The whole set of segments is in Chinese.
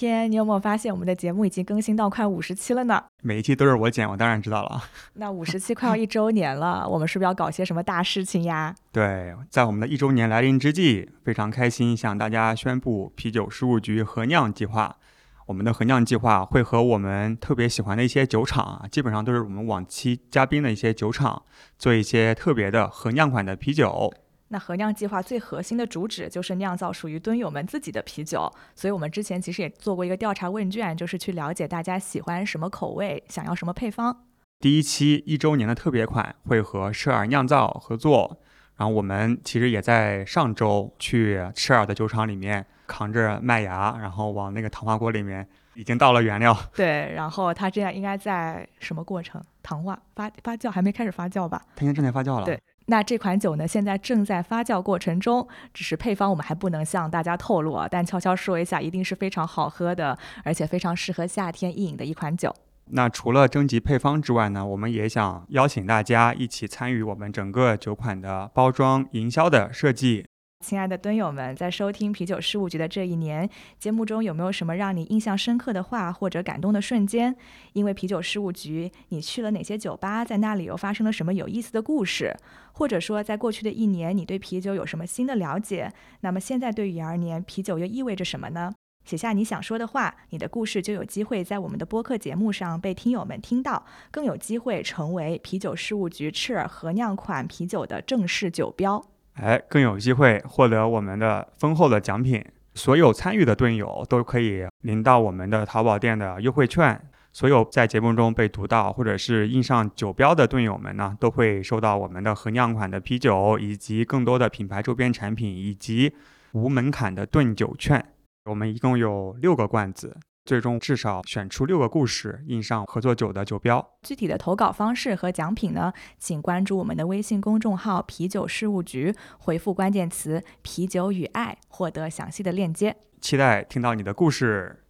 天，你有没有发现我们的节目已经更新到快五十期了呢？每一期都是我剪，我当然知道了。那五十期快要一周年了，我们是不是要搞些什么大事情呀？对，在我们的一周年来临之际，非常开心向大家宣布啤酒事务局合酿计划。我们的合酿计划会和我们特别喜欢的一些酒厂啊，基本上都是我们往期嘉宾的一些酒厂，做一些特别的合酿款的啤酒。那合酿计划最核心的主旨就是酿造属于蹲友们自己的啤酒，所以我们之前其实也做过一个调查问卷，就是去了解大家喜欢什么口味，想要什么配方。第一期一周年的特别款会和舍尔酿造合作，然后我们其实也在上周去舍尔的酒厂里面扛着麦芽，然后往那个糖化锅里面已经倒了原料。对，然后它这样应该在什么过程？糖化发发酵还没开始发酵吧？它应该正在发酵了。对。那这款酒呢，现在正在发酵过程中，只是配方我们还不能向大家透露啊。但悄悄说一下，一定是非常好喝的，而且非常适合夏天一饮的一款酒。那除了征集配方之外呢，我们也想邀请大家一起参与我们整个酒款的包装营销的设计。亲爱的蹲友们，在收听啤酒事务局的这一年，节目中有没有什么让你印象深刻的话或者感动的瞬间？因为啤酒事务局，你去了哪些酒吧？在那里又发生了什么有意思的故事？或者说，在过去的一年，你对啤酒有什么新的了解？那么现在对于而言，啤酒又意味着什么呢？写下你想说的话，你的故事就有机会在我们的播客节目上被听友们听到，更有机会成为啤酒事务局赤耳合酿款啤酒的正式酒标。哎，更有机会获得我们的丰厚的奖品。所有参与的队友都可以领到我们的淘宝店的优惠券。所有在节目中被读到或者是印上酒标的队友们呢，都会收到我们的合酿款的啤酒，以及更多的品牌周边产品，以及无门槛的炖酒券。我们一共有六个罐子。最终至少选出六个故事，印上合作酒的酒标。具体的投稿方式和奖品呢？请关注我们的微信公众号“啤酒事务局”，回复关键词“啤酒与爱”，获得详细的链接。期待听到你的故事。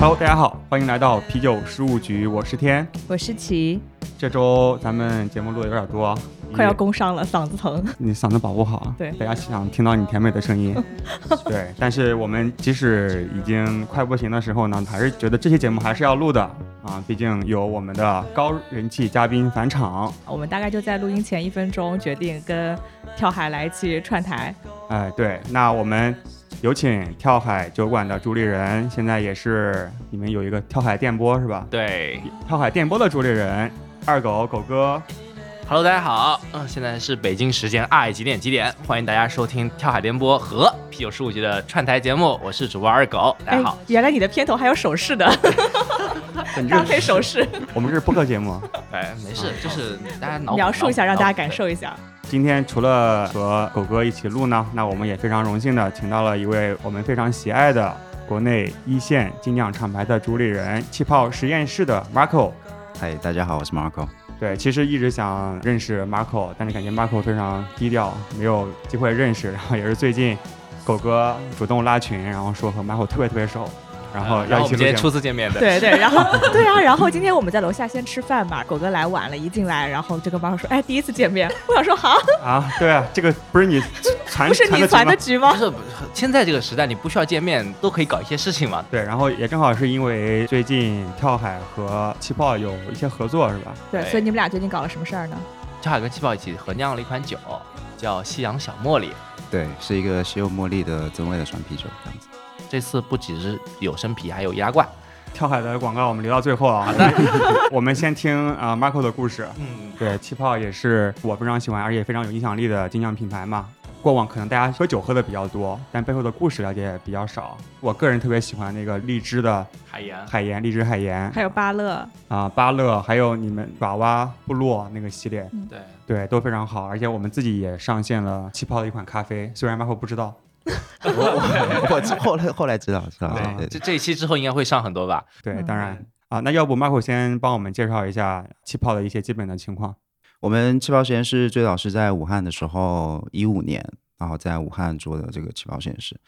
Hello，大家好，欢迎来到啤酒事务局，我是天，我是齐。这周咱们节目录的有点多，快要工伤了，嗓子疼。你嗓子保护好，对，大家想听到你甜美的声音。对，但是我们即使已经快不行的时候呢，还是觉得这期节目还是要录的啊，毕竟有我们的高人气嘉宾返场。我们大概就在录音前一分钟决定跟跳海来一起串台。哎，对，那我们。有请跳海酒馆的主理人，现在也是你们有一个跳海电波是吧？对，跳海电波的主理人二狗狗哥。Hello，大家好，嗯，现在是北京时间二几点几点？欢迎大家收听跳海电波和啤酒十五级的串台节目，我是主播二狗，大家好。原来你的片头还有手势的，搭配手势。我们这是播客节目，哎，没事，就是大家描述一下，让大家感受一下。今天除了和狗哥一起录呢，那我们也非常荣幸的请到了一位我们非常喜爱的国内一线精酿厂牌的主理人气泡实验室的 Marco。嗨，大家好，我是 Marco。对，其实一直想认识 Marco，但是感觉 Marco 非常低调，没有机会认识。然后也是最近狗哥主动拉群，然后说和 Marco 特别特别熟。然后，然后我们今天初次见面的，对对，然后 对啊，然后今天我们在楼下先吃饭嘛，狗哥来晚了，一进来，然后就跟妈妈说，哎，第一次见面，我想说好啊，对啊，这个不是你传，不是你传的局吗？不是，现在这个时代你不需要见面都可以搞一些事情嘛。对，然后也正好是因为最近跳海和气泡有一些合作，是吧？对，所以你们俩最近搞了什么事儿呢？跳海跟气泡一起合酿了一款酒，叫夕阳小茉莉，对，是一个西柚茉莉的增味的双啤酒，这样子。这次不只是有生啤，还有易拉罐。跳海的广告我们留到最后啊。好的，我们先听啊 Marco 的故事。嗯，对，气泡也是我非常喜欢，而且非常有影响力的精酿品牌嘛。过往可能大家喝酒喝的比较多，但背后的故事了解比较少。我个人特别喜欢那个荔枝的海盐，海盐，荔枝海盐，还有巴乐啊，巴乐，还有你们爪哇部落那个系列，对对，都非常好。而且我们自己也上线了气泡的一款咖啡，虽然 Marco 不知道。我我我后来后来知道知道，对，这这一期之后应该会上很多吧？对，当然啊，那要不 Marco 先帮我们介绍一下气泡的一些基本的情况。我们气泡实验室最早是在武汉的时候，一五年，然后在武汉做的这个气泡实验室。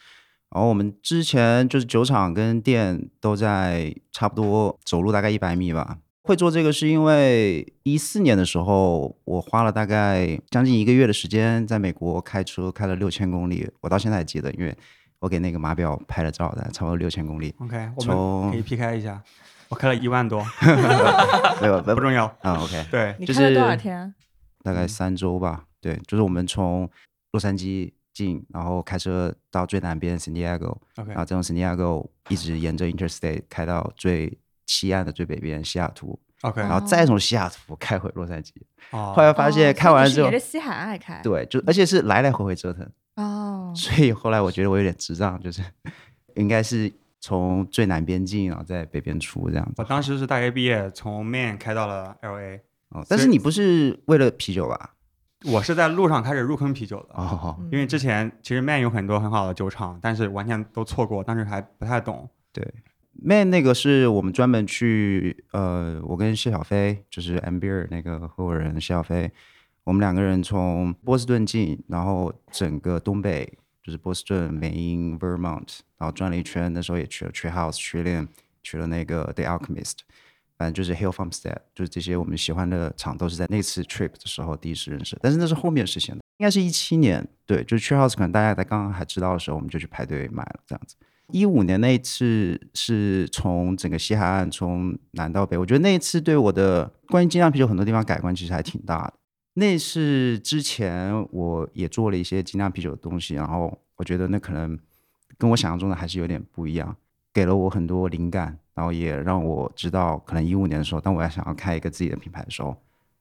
然后我们之前就是酒厂跟店都在差不多走路大概一百米吧。会做这个是因为一四年的时候，我花了大概将近一个月的时间在美国开车开了六千公里，我到现在还记得，因为我给那个码表拍了照的，差不多六千公里。OK，我们从可以 PK 一下，我开了一万多，没有不不重要。啊，OK，对，你就是开了多少天？大概三周吧。对，就是我们从洛杉矶进，然后开车到最南边 San Diego，OK，然后再从 San Diego 一直沿着 Interstate 开到最西岸的最北边西雅图，OK，然后再从西雅图开回洛杉矶。哦后来发现哦开完了之后沿，着西海岸开。对，就而且是来来回回折腾，哦，所以后来我觉得我有点智障，就是 应该是从最南边进，然后在北边出这样子我。当时是大学毕业，从 Maine 开到了 LA，哦，但是你不是为了啤酒吧？我是在路上开始入坑啤酒的。哦，因为之前其实 Maine 有很多很好的酒厂，但是完全都错过，当时还不太懂。对，Man 那个是我们专门去，呃，我跟谢小飞，就是 MBR 那个合伙人谢小飞，我们两个人从波士顿进，然后整个东北就是波士顿、美因、Vermont，然后转了一圈，那时候也去了 Tree House、去了去了那个 The Alchemist，反正就是 Hill Farmstead，就是这些我们喜欢的厂都是在那次 trip 的时候第一次认识，但是那是后面实现的，应该是一七年，对，就是 Tree House 可能大家在刚刚还知道的时候，我们就去排队买了这样子。一五年那一次是从整个西海岸从南到北，我觉得那一次对我的关于精酿啤酒很多地方改观其实还挺大的。那是之前我也做了一些精酿啤酒的东西，然后我觉得那可能跟我想象中的还是有点不一样，给了我很多灵感，然后也让我知道可能一五年的时候，当我要想要开一个自己的品牌的时候，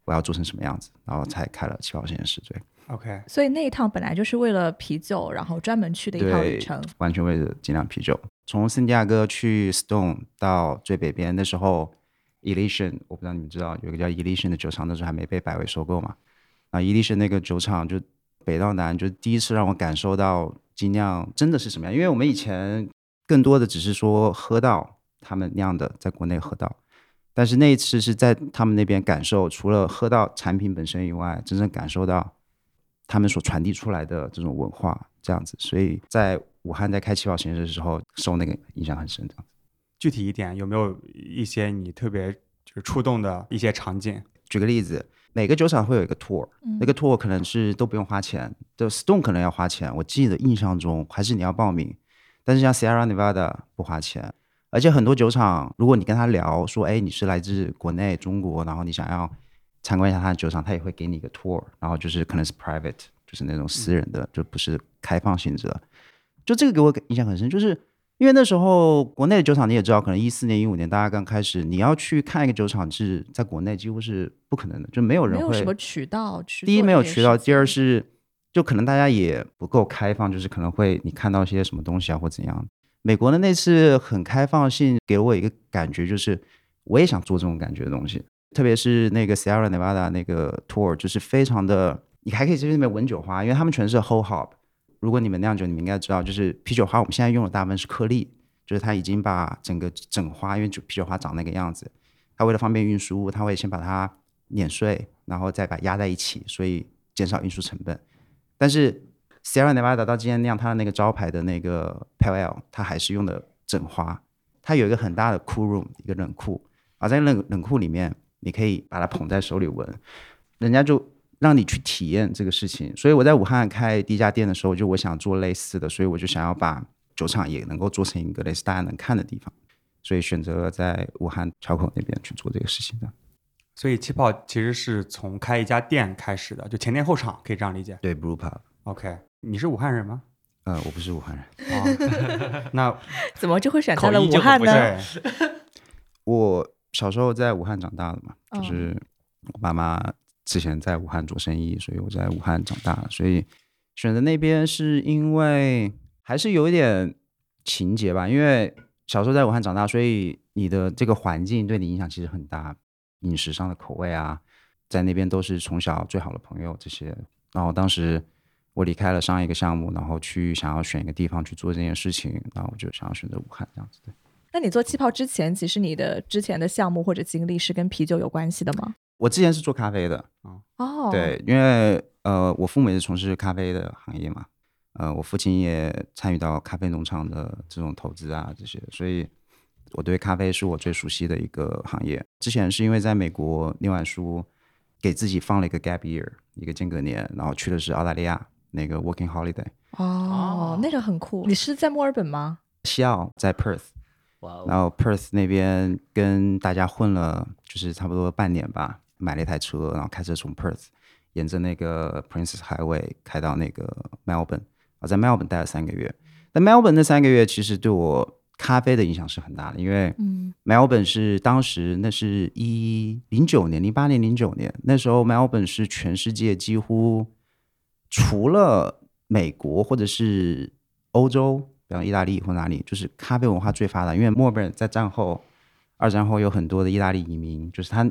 我要做成什么样子，然后才开了气泡实验室。对，OK，所以那一趟本来就是为了啤酒，然后专门去的一趟旅程。，完全为了精酿啤酒。从圣地亚哥去 Stone 到最北边，那时候 Elysian，我不知道你们知道有个叫 Elysian 的酒厂，那时候还没被百威收购嘛。啊，Elysian 那个酒厂就北到南，就第一次让我感受到精酿真的是什么样。因为我们以前更多的只是说喝到他们酿的，在国内喝到，但是那一次是在他们那边感受，除了喝到产品本身以外，真正感受到他们所传递出来的这种文化，这样子。所以在武汉在开气泡实验室的时候，受那个影响很深。这样子，具体一点，有没有一些你特别就是触动的一些场景？举个例子，每个酒厂会有一个 tour，、嗯那个 tour 可能是都不用花钱，就 Stone 可能要花钱。我记得印象中还是你要报名，但是像 Sierra Nevada 不花钱。而且很多酒厂，如果你跟他聊说，哎，你是来自国内中国，然后你想要参观一下他的酒厂，他也会给你一个 tour，然后就是可能是 private，就是那种私人的，就不是开放性质的。就这个给我印象很深，就是因为那时候国内的酒厂你也知道，可能一四年、一五年大家刚开始，你要去看一个酒厂是在国内几乎是不可能的，就没有人会。没有什么渠道。第一没有渠道，第二是就可能大家也不够开放，就是可能会你看到一些什么东西啊或怎样。美国的那次很开放性，给我一个感觉，就是我也想做这种感觉的东西。特别是那个 Sierra Nevada 那个 tour，就是非常的，你还可以在那边闻酒花，因为他们全是 whole hop。如果你们酿酒，你们应该知道，就是啤酒花，我们现在用的大部分是颗粒，就是它已经把整个整花，因为酒啤酒花长那个样子，它为了方便运输，它会先把它碾碎，然后再把压在一起，所以减少运输成本。但是 Sierra Nevada 到今天酿它的那个招牌的那个 Pale Ale，它还是用的整花，它有一个很大的 cool room，一个冷库，而在冷冷库里面，你可以把它捧在手里闻，人家就让你去体验这个事情。所以我在武汉开第一家店的时候，就我想做类似的，所以我就想要把酒厂也能够做成一个类似大家能看的地方，所以选择了在武汉桥口那边去做这个事情的。所以气泡其实是从开一家店开始的，就前店后厂，可以这样理解。对，Brew Pub，OK，你是武汉人吗？呃，我不是武汉人，哦，那怎么就会选择了武汉呢？我小时候在武汉长大的嘛，就哦是我爸妈之前在武汉做生意，所以我在武汉长大的，所以选择那边是因为还是有一点情节吧，因为小时候在武汉长大，所以你的这个环境对你影响其实很大，饮食上的口味啊，在那边都是从小最好的朋友这些，然后当时。我离开了上一个项目，然后去想要选一个地方去做这件事情，然后我就想要选择武汉这样子。对。那你做气泡之前，其实你的之前的项目或者经历是跟啤酒有关系的吗？我之前是做咖啡的，哦，，对，因为呃，我父母也是从事咖啡的行业嘛，呃，我父亲也参与到咖啡农场的这种投资啊这些，所以我对咖啡是我最熟悉的一个行业。之前是因为在美国念完书，给自己放了一个 gap year，一个间隔年，然后去的是澳大利亚那个 working holiday，哦，那个很酷。你是在墨尔本吗？西澳在 Perth，哇哦，然后 Perth 那边跟大家混了，就是差不多半年吧，买了一台车，然后开车从 Perth 沿着那个 Princess Highway 开到那个 Melbourne，我，在 Melbourne 待了三个月。但 Melbourne 那三个月其实对我咖啡的影响是很大的，因为嗯 Melbourne 是当时那是一零九年、零八年、零九年，那时候 Melbourne 是全世界几乎除了美国或者是欧洲，比方意大利或哪里，就是咖啡文化最发达。因为墨尔本在战后、二战后有很多的意大利移民，就是他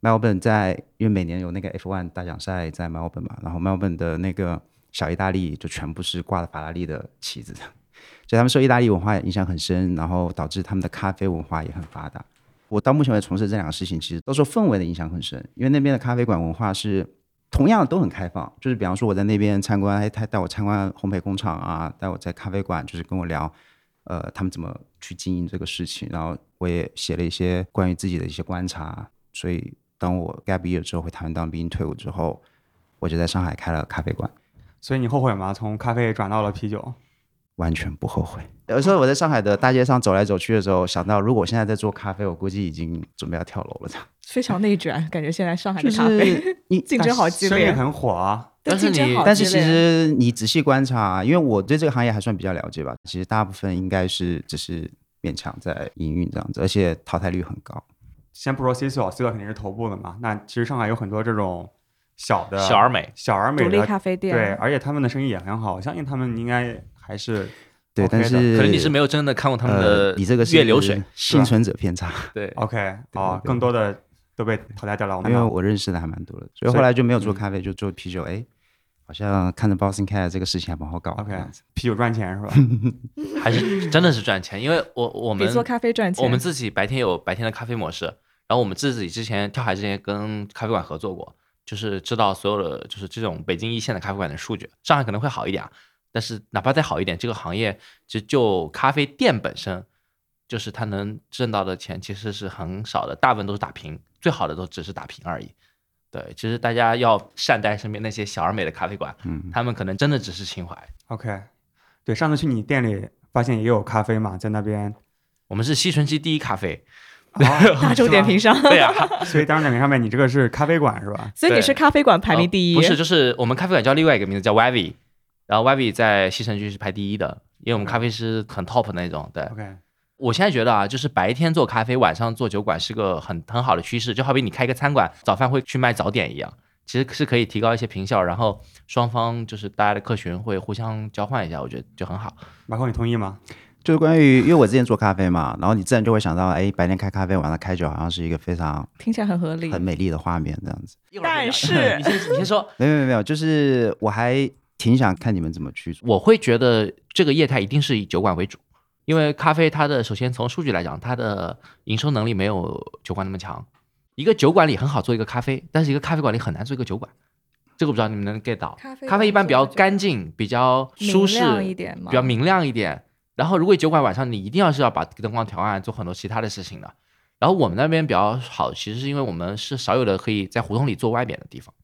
墨尔本在因为每年有那个 F1 大奖赛在墨尔本嘛，然后墨尔本的那个小意大利就全部是挂了法拉利的旗子，所以他们受意大利文化影响很深，然后导致他们的咖啡文化也很发达。我到目前为止从事这两个事情，其实都受氛围的影响很深，因为那边的咖啡馆文化是同样都很开放，就是比方说我在那边参观，哎，他带我参观烘焙工厂啊，带我在咖啡馆，就是跟我聊，呃，他们怎么去经营这个事情，然后我也写了一些关于自己的一些观察，所以当我 gap year 之后回台湾当兵退伍之后，我就在上海开了咖啡馆。所以你后悔吗？从咖啡转到了啤酒？完全不后悔。有时候我在上海的大街上走来走去的时候，想到如果我现在在做咖啡，我估计已经准备要跳楼了。非常内卷，感觉现在上海就的咖啡是你，竞争好激烈，生意很火啊。但是你竞争好但是其实你仔细观察，因为我对这个行业还算比较了解吧，其实大部分应该是只是勉强在营运这样子，而且淘汰率很高。先不说 C 所，C 所肯定是头部的嘛。那其实上海有很多这种小的小而美，小而美独立的，咖啡店，对，而且他们的生意也很好，我相信他们应该还是对但是可能你是没有真的看过他们呃，的你这个是月流水，幸存者偏差，对，OK 对哦，更多的都被淘汰掉了。我因为我认识的还蛮多的，所以后来就没有做嗯咖啡，就做啤酒。哎，好像看着 Boston Cat 这个事情还蛮好搞的 OK。啤酒赚钱是吧？还是真的是赚钱，因为我我们做咖啡赚钱。我们自己白天有白天的咖啡模式，然后我们自己之前跳海之前跟咖啡馆合作过，就是知道所有的就是这种北京一线的咖啡馆的数据，上海可能会好一点啊，但是哪怕再好一点，这个行业就就咖啡店本身，就是它能挣到的钱其实是很少的，大部分都是打平，最好的都只是打平而已。对，其实大家要善待身边那些小而美的咖啡馆，嗯，他们可能真的只是情怀。OK，对，上次去你店里发现也有咖啡嘛，在那边。我们是西城区第一咖啡，哦 大众点评，上，对呀、是吗所以大众点评上面你这个是咖啡馆是吧？所以你是咖啡馆排名第一，呃不是，就是我们咖啡馆叫另外一个名字叫 Wavy，然后 Wavy 在西城区是排第一的，因为我们咖啡师很 top 的那种。对 OK，我现在觉得啊，就是白天做咖啡，晚上做酒馆是个很很好的趋势，就好比你开一个餐馆，早饭会去卖早点一样，其实是可以提高一些平效，然后双方就是大家的客群会互相交换一下，我觉得就很好。马克你同意吗？就是关于，因为我之前做咖啡嘛，然后你自然就会想到，哎，白天开咖啡，晚上开酒，好像是一个非常听起来很合理。很美丽的画面这样子。但是 你先你先说，没有没有没有，就是我还挺想看你们怎么去做。我会觉得这个业态一定是以酒馆为主，因为咖啡它的首先从数据来讲，它的营收能力没有酒馆那么强。一个酒馆里很好做一个咖啡，但是一个咖啡馆里很难做一个酒馆。这个不知道你们能 get 到？咖啡咖啡一般比较干净，比较舒适，比较明亮一点。然后如果酒馆晚上你一定要是要把灯光调暗，做很多其他的事情的。然后我们那边比较好，其实是因为我们是少有的可以在胡同里做外边的地方，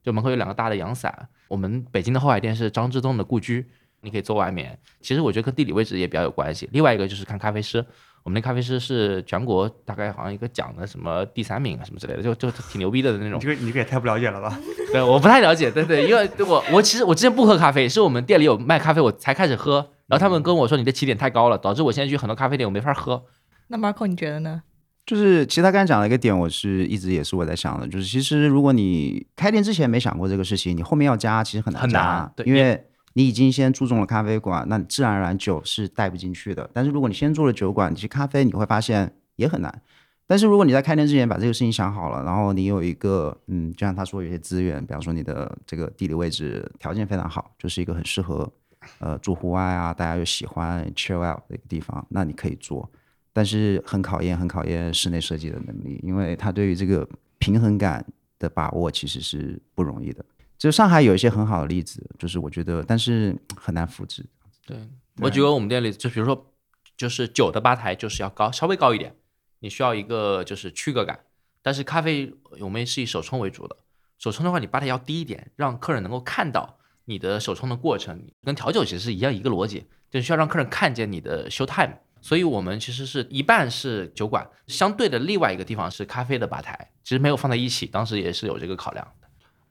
就门口有两个大的阳伞。我们北京的后海店是张之洞的故居，你可以坐外面。其实我觉得跟地理位置也比较有关系。另外一个就是看咖啡师，我们那咖啡师是全国大概好像一个奖的什么第三名啊什么之类的，就就挺牛逼的那种你这。个你这个也太不了解了吧？对，我不太了解，对对，因为我我其实我之前不喝咖啡，是我们店里有卖咖啡，我才开始喝。然后他们跟我说你的起点太高了，导致我现在去很多咖啡店我没法喝。那 Marco 你觉得呢？就是其实他刚才讲了一个点，我是一直也是我在想的，就是其实如果你开店之前没想过这个事情，你后面要加其实很难很，难对因为你已经先注重了咖啡馆，那你自然而然酒是带不进去的。但是如果你先做了酒馆，你去咖啡你会发现也很难。但是如果你在开店之前把这个事情想好了，然后你有一个嗯，就像他说有些资源，比方说你的这个地理位置条件非常好，就是一个很适合呃住户外啊，大家又喜欢 chill out 的一个地方，那你可以做。但是很考验很考验室内设计的能力，因为它对于这个平衡感的把握其实是不容易的。就上海有一些很好的例子，就是我觉得，但是很难复制。对我举个我们店里，就比如说，就是酒的吧台就是要高，稍微高一点，你需要一个就是区隔感。但是咖啡我们是以手冲为主的，手冲的话你吧台要低一点，让客人能够看到你的手冲的过程，跟调酒其实是一样一个逻辑，就需要让客人看见你的 show time。所以我们其实是一半是酒馆，相对的另外一个地方是咖啡的吧台，其实没有放在一起，当时也是有这个考量的。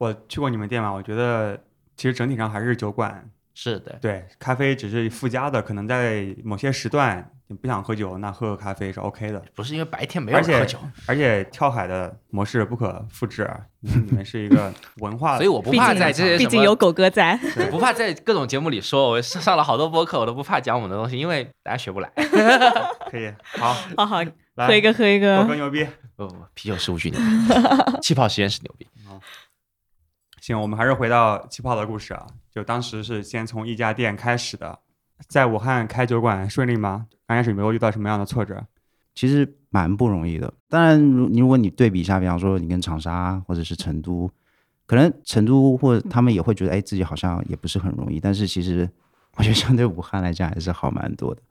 我去过你们店嘛，我觉得其实整体上还是酒馆。是的，对，咖啡只是附加的，可能在某些时段你不想喝酒，那喝个咖啡是 OK 的。不是因为白天没有喝酒，而且跳海的模式不可复制，你们你们是一个文化，所以我不怕在这些毕竟有狗哥在。我不怕在各种节目里说，我上上了好多播客，我都不怕讲我们的东西，因为大家学不来。可以。好，好好来喝一个喝一个狗个哥。牛逼。不不，啤酒十五巨牛逼，气泡实验室牛逼。行，我们还是回到气泡的故事啊。就当时是先从一家店开始的，在武汉开酒馆顺利吗？刚开始有没有遇到什么样的挫折？其实蛮不容易的。当然，如如果你对比一下，比方说你跟长沙或者是成都，可能成都或者他们也会觉得，哎，自己好像也不是很容易。但是其实我觉得相对武汉来讲还是好蛮多的，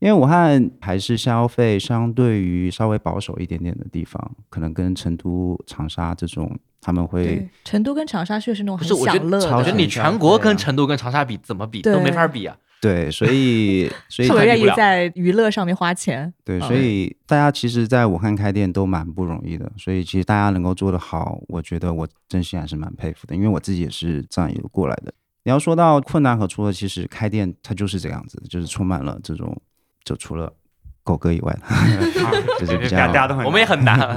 因为武汉还是消费相对于稍微保守一点点的地方，可能跟成都、长沙这种他们会，成都跟长沙确实是那种很不是，我觉享乐得，我觉得，你全国跟成都跟长沙比，怎么比都没法比啊。对，所以 所以特别愿意在娱乐上面花钱。对，嗯所以大家其实，在武汉开店都蛮不容易的，所以其实大家能够做得好，我觉得我真心还是蛮佩服的，因为我自己也是这样一路过来的。你要说到困难和挫折，其实开店它就是这样子，就是充满了这种，就除了狗哥以外的，啊 就是比大家大家都很难，我们也很难。啊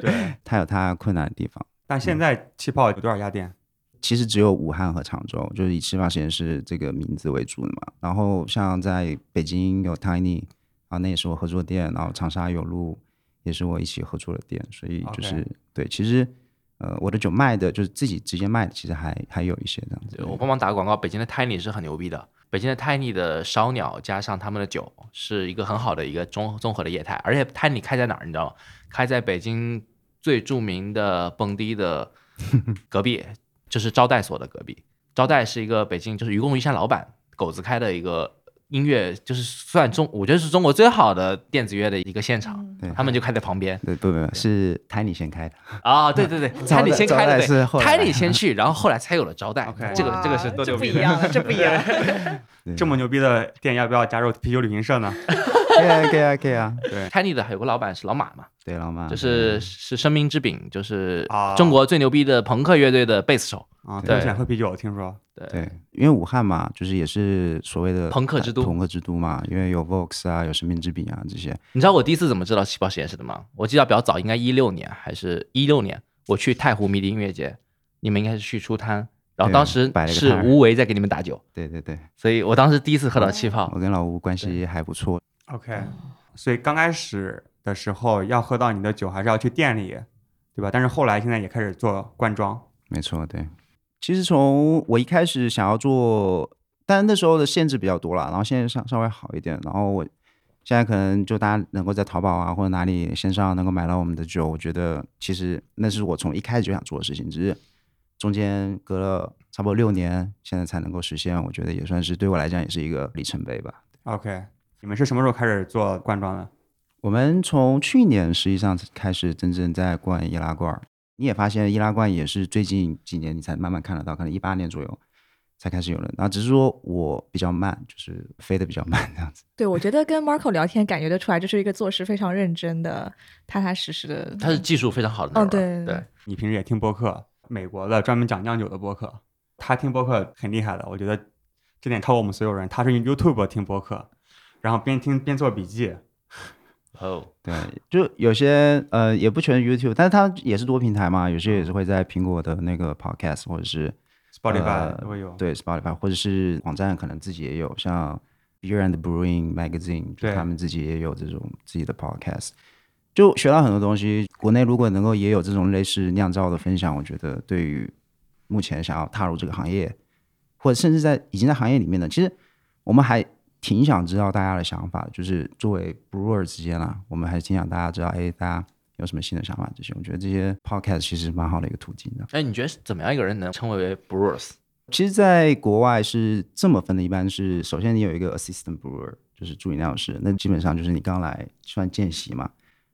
对。它有它困难的地方。但现在气泡有多少家店？其实只有武汉和常州，就是以气泡实验室这个名字为主的嘛。然后像在北京有 Tiny 啊，那也是我合作店，然后长沙有路也是我一起合作的店，所以就是对，其实呃我的酒卖的就是自己直接卖的，其实还还有一些这样子。我帮忙打个广告，北京的 Tiny 是很牛逼的。北京的泰利的烧鸟加上他们的酒，是一个很好的一个综综合的业态。而且泰利开在哪儿，你知道吗？开在北京最著名的蹦迪的隔壁，就是招待所的隔壁。招待是一个北京就是愚公移山老板狗子开的一个音乐，就是算中，我觉得是中国最好的电子乐的一个现场。对。他们就开在旁边。对不不不是 Tiny 先开的，啊，对对对招待，Tiny 先开的，对是，Tiny 先去，然后后来才有了招待。OK。这个这个是多牛逼的！这不一样了，这不一样。这么牛逼的店，要不要加入啤酒旅行社呢？可以啊可以啊可以啊，Tiny 的还有个老板是老马嘛，对老马就是是生命之饼，就是啊。中国最牛逼的朋克乐队的贝斯手。啊，对。他喜欢喝啤酒，听说。对。对，因为武汉嘛，就是也是所谓的朋克之都。朋克之都嘛，因为有 Vox 啊，有生命之饼啊这些，你知道我第一次怎么知道气泡实验室的吗？我记得比较早，应该一六年还是一六年，我去太湖迷笛音乐节，你们应该是去出摊，然后当时是吴为在给你们打酒，对对对，所以我当时第一次喝到气泡。我跟老吴关系还不错，OK，所以刚开始的时候要喝到你的酒，还是要去店里，对吧？但是后来现在也开始做罐装。没错，对。其实从我一开始想要做，但那时候的限制比较多了，然后现在稍稍微好一点。然后我现在可能就大家能够在淘宝啊或者哪里线上能够买到我们的酒，我觉得其实那是我从一开始就想做的事情，只是中间隔了差不多六年，现在才能够实现。我觉得也算是对我来讲也是一个里程碑吧。OK，你们是什么时候开始做罐装的？我们从去年实际上开始真正在灌易拉罐儿，你也发现易拉罐也是最近几年你才慢慢看得到，可能一八年左右才开始有人，然后只是说我比较慢，就是飞得比较慢这样子。对，我觉得跟 Marco 聊天，感觉得出来，这是一个做事非常认真的、踏踏实实的。他是技术非常好的那哦种人，对对，你平时也听播客，美国的专门讲酿酒的播客，他听播客很厉害的，我觉得这点超过我们所有人。他是用 YouTube 听播客，然后边听边做笔记。哦，对，就有些呃也不全是 YouTube，但是它也是多平台嘛，有些也是会在苹果的那个 Podcast 或者是 Spotify 会有。对 Spotify 或者是网站可能自己也有，像 Beer and Brewing Magazine，他们自己也有这种自己的 podcast，就学到很多东西。国内如果能够也有这种类似酿造的分享，我觉得对于目前想要踏入这个行业，或者甚至在已经在行业里面的，其实我们还挺想知道大家的想法，就是作为 brewer 之间啦，我们还是挺想大家知道，哎，大家有什么新的想法这些。我觉得这些 podcast 其实蛮好的一个途径的。哎，你觉得怎么样一个人能称为 brewers？其实，在国外是这么分的，一般是首先你有一个 assistant brewer，就是助理酿酒师，那基本上就是你刚来算见习嘛，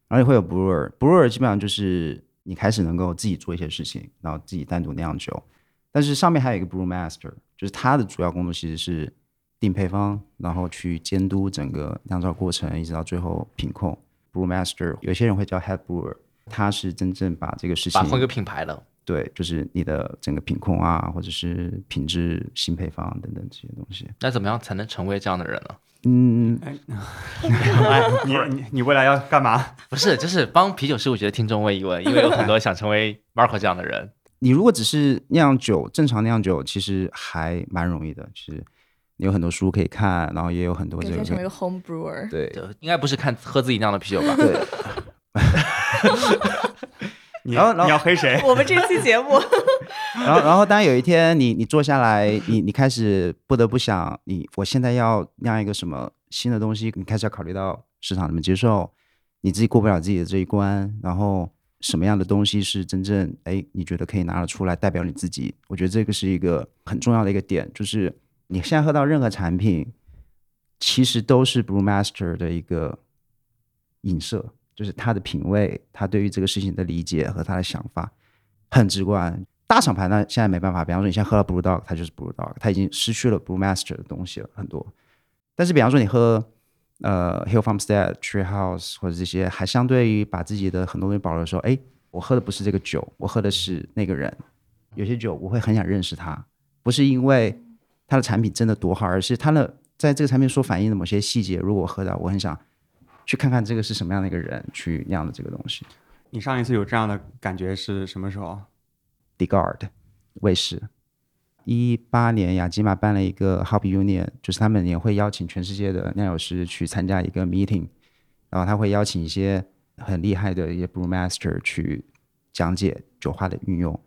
然后你会有 brewer，brewer 基本上就是你开始能够自己做一些事情，然后自己单独酿酒，但是上面还有一个 brew master，就是他的主要工作其实是定配方，然后去监督整个酿造过程，一直到最后品控。brew master 有些人会叫 head brewer，他是真正把这个事情把控一个品牌的，对，就是你的整个品控啊，或者是品质、新配方等等这些东西。那怎么样才能成为这样的人呢？嗯，哎，你你你未来要干嘛？不是，就是帮啤酒事务局的听众问一问，因为有很多想成为 Marco 这样的人。你如果只是酿酒，正常酿酒其实还蛮容易的。其实你有很多书可以看，然后也有很多这个成为一个 home brewer。对应该不是看喝自己酿的啤酒吧？对，你然后然后你要黑谁？我们这期节目，然后然后当有一天你你坐下来，你你开始不得不想，你我现在要酿一个什么新的东西，你开始要考虑到市场怎么接受，你自己过不了自己的这一关，然后什么样的东西是真正哎你觉得可以拿得出来代表你自己？我觉得这个是一个很重要的一个点，就是你现在喝到任何产品，其实都是 Brewmaster 的一个影射，就是他的品味，他对于这个事情的理解和他的想法很直观。大厂牌呢，现在没办法，比方说你现在喝了 Brew Dog，它就是 Brew Dog，它已经失去了 Brewmaster 的东西了很多。但是比方说你喝呃 Hill Farmstead、Treehouse 或者这些，还相对于把自己的很多东西保留的时候，哎，我喝的不是这个酒，我喝的是那个人。有些酒我会很想认识他，不是因为它的产品真的多好，而是它的在这个产品所反映的某些细节，如果我喝到，我很想去看看这个是什么样的一个人去酿的这个东西。你上一次有这样的感觉是什么时候？？Degard 卫视，一八年雅基玛办了一个 Hobby Union，就是他们也会邀请全世界的酿酒师去参加一个 meeting，然后他会邀请一些很厉害的一些 brew master 去讲解酒花的运用。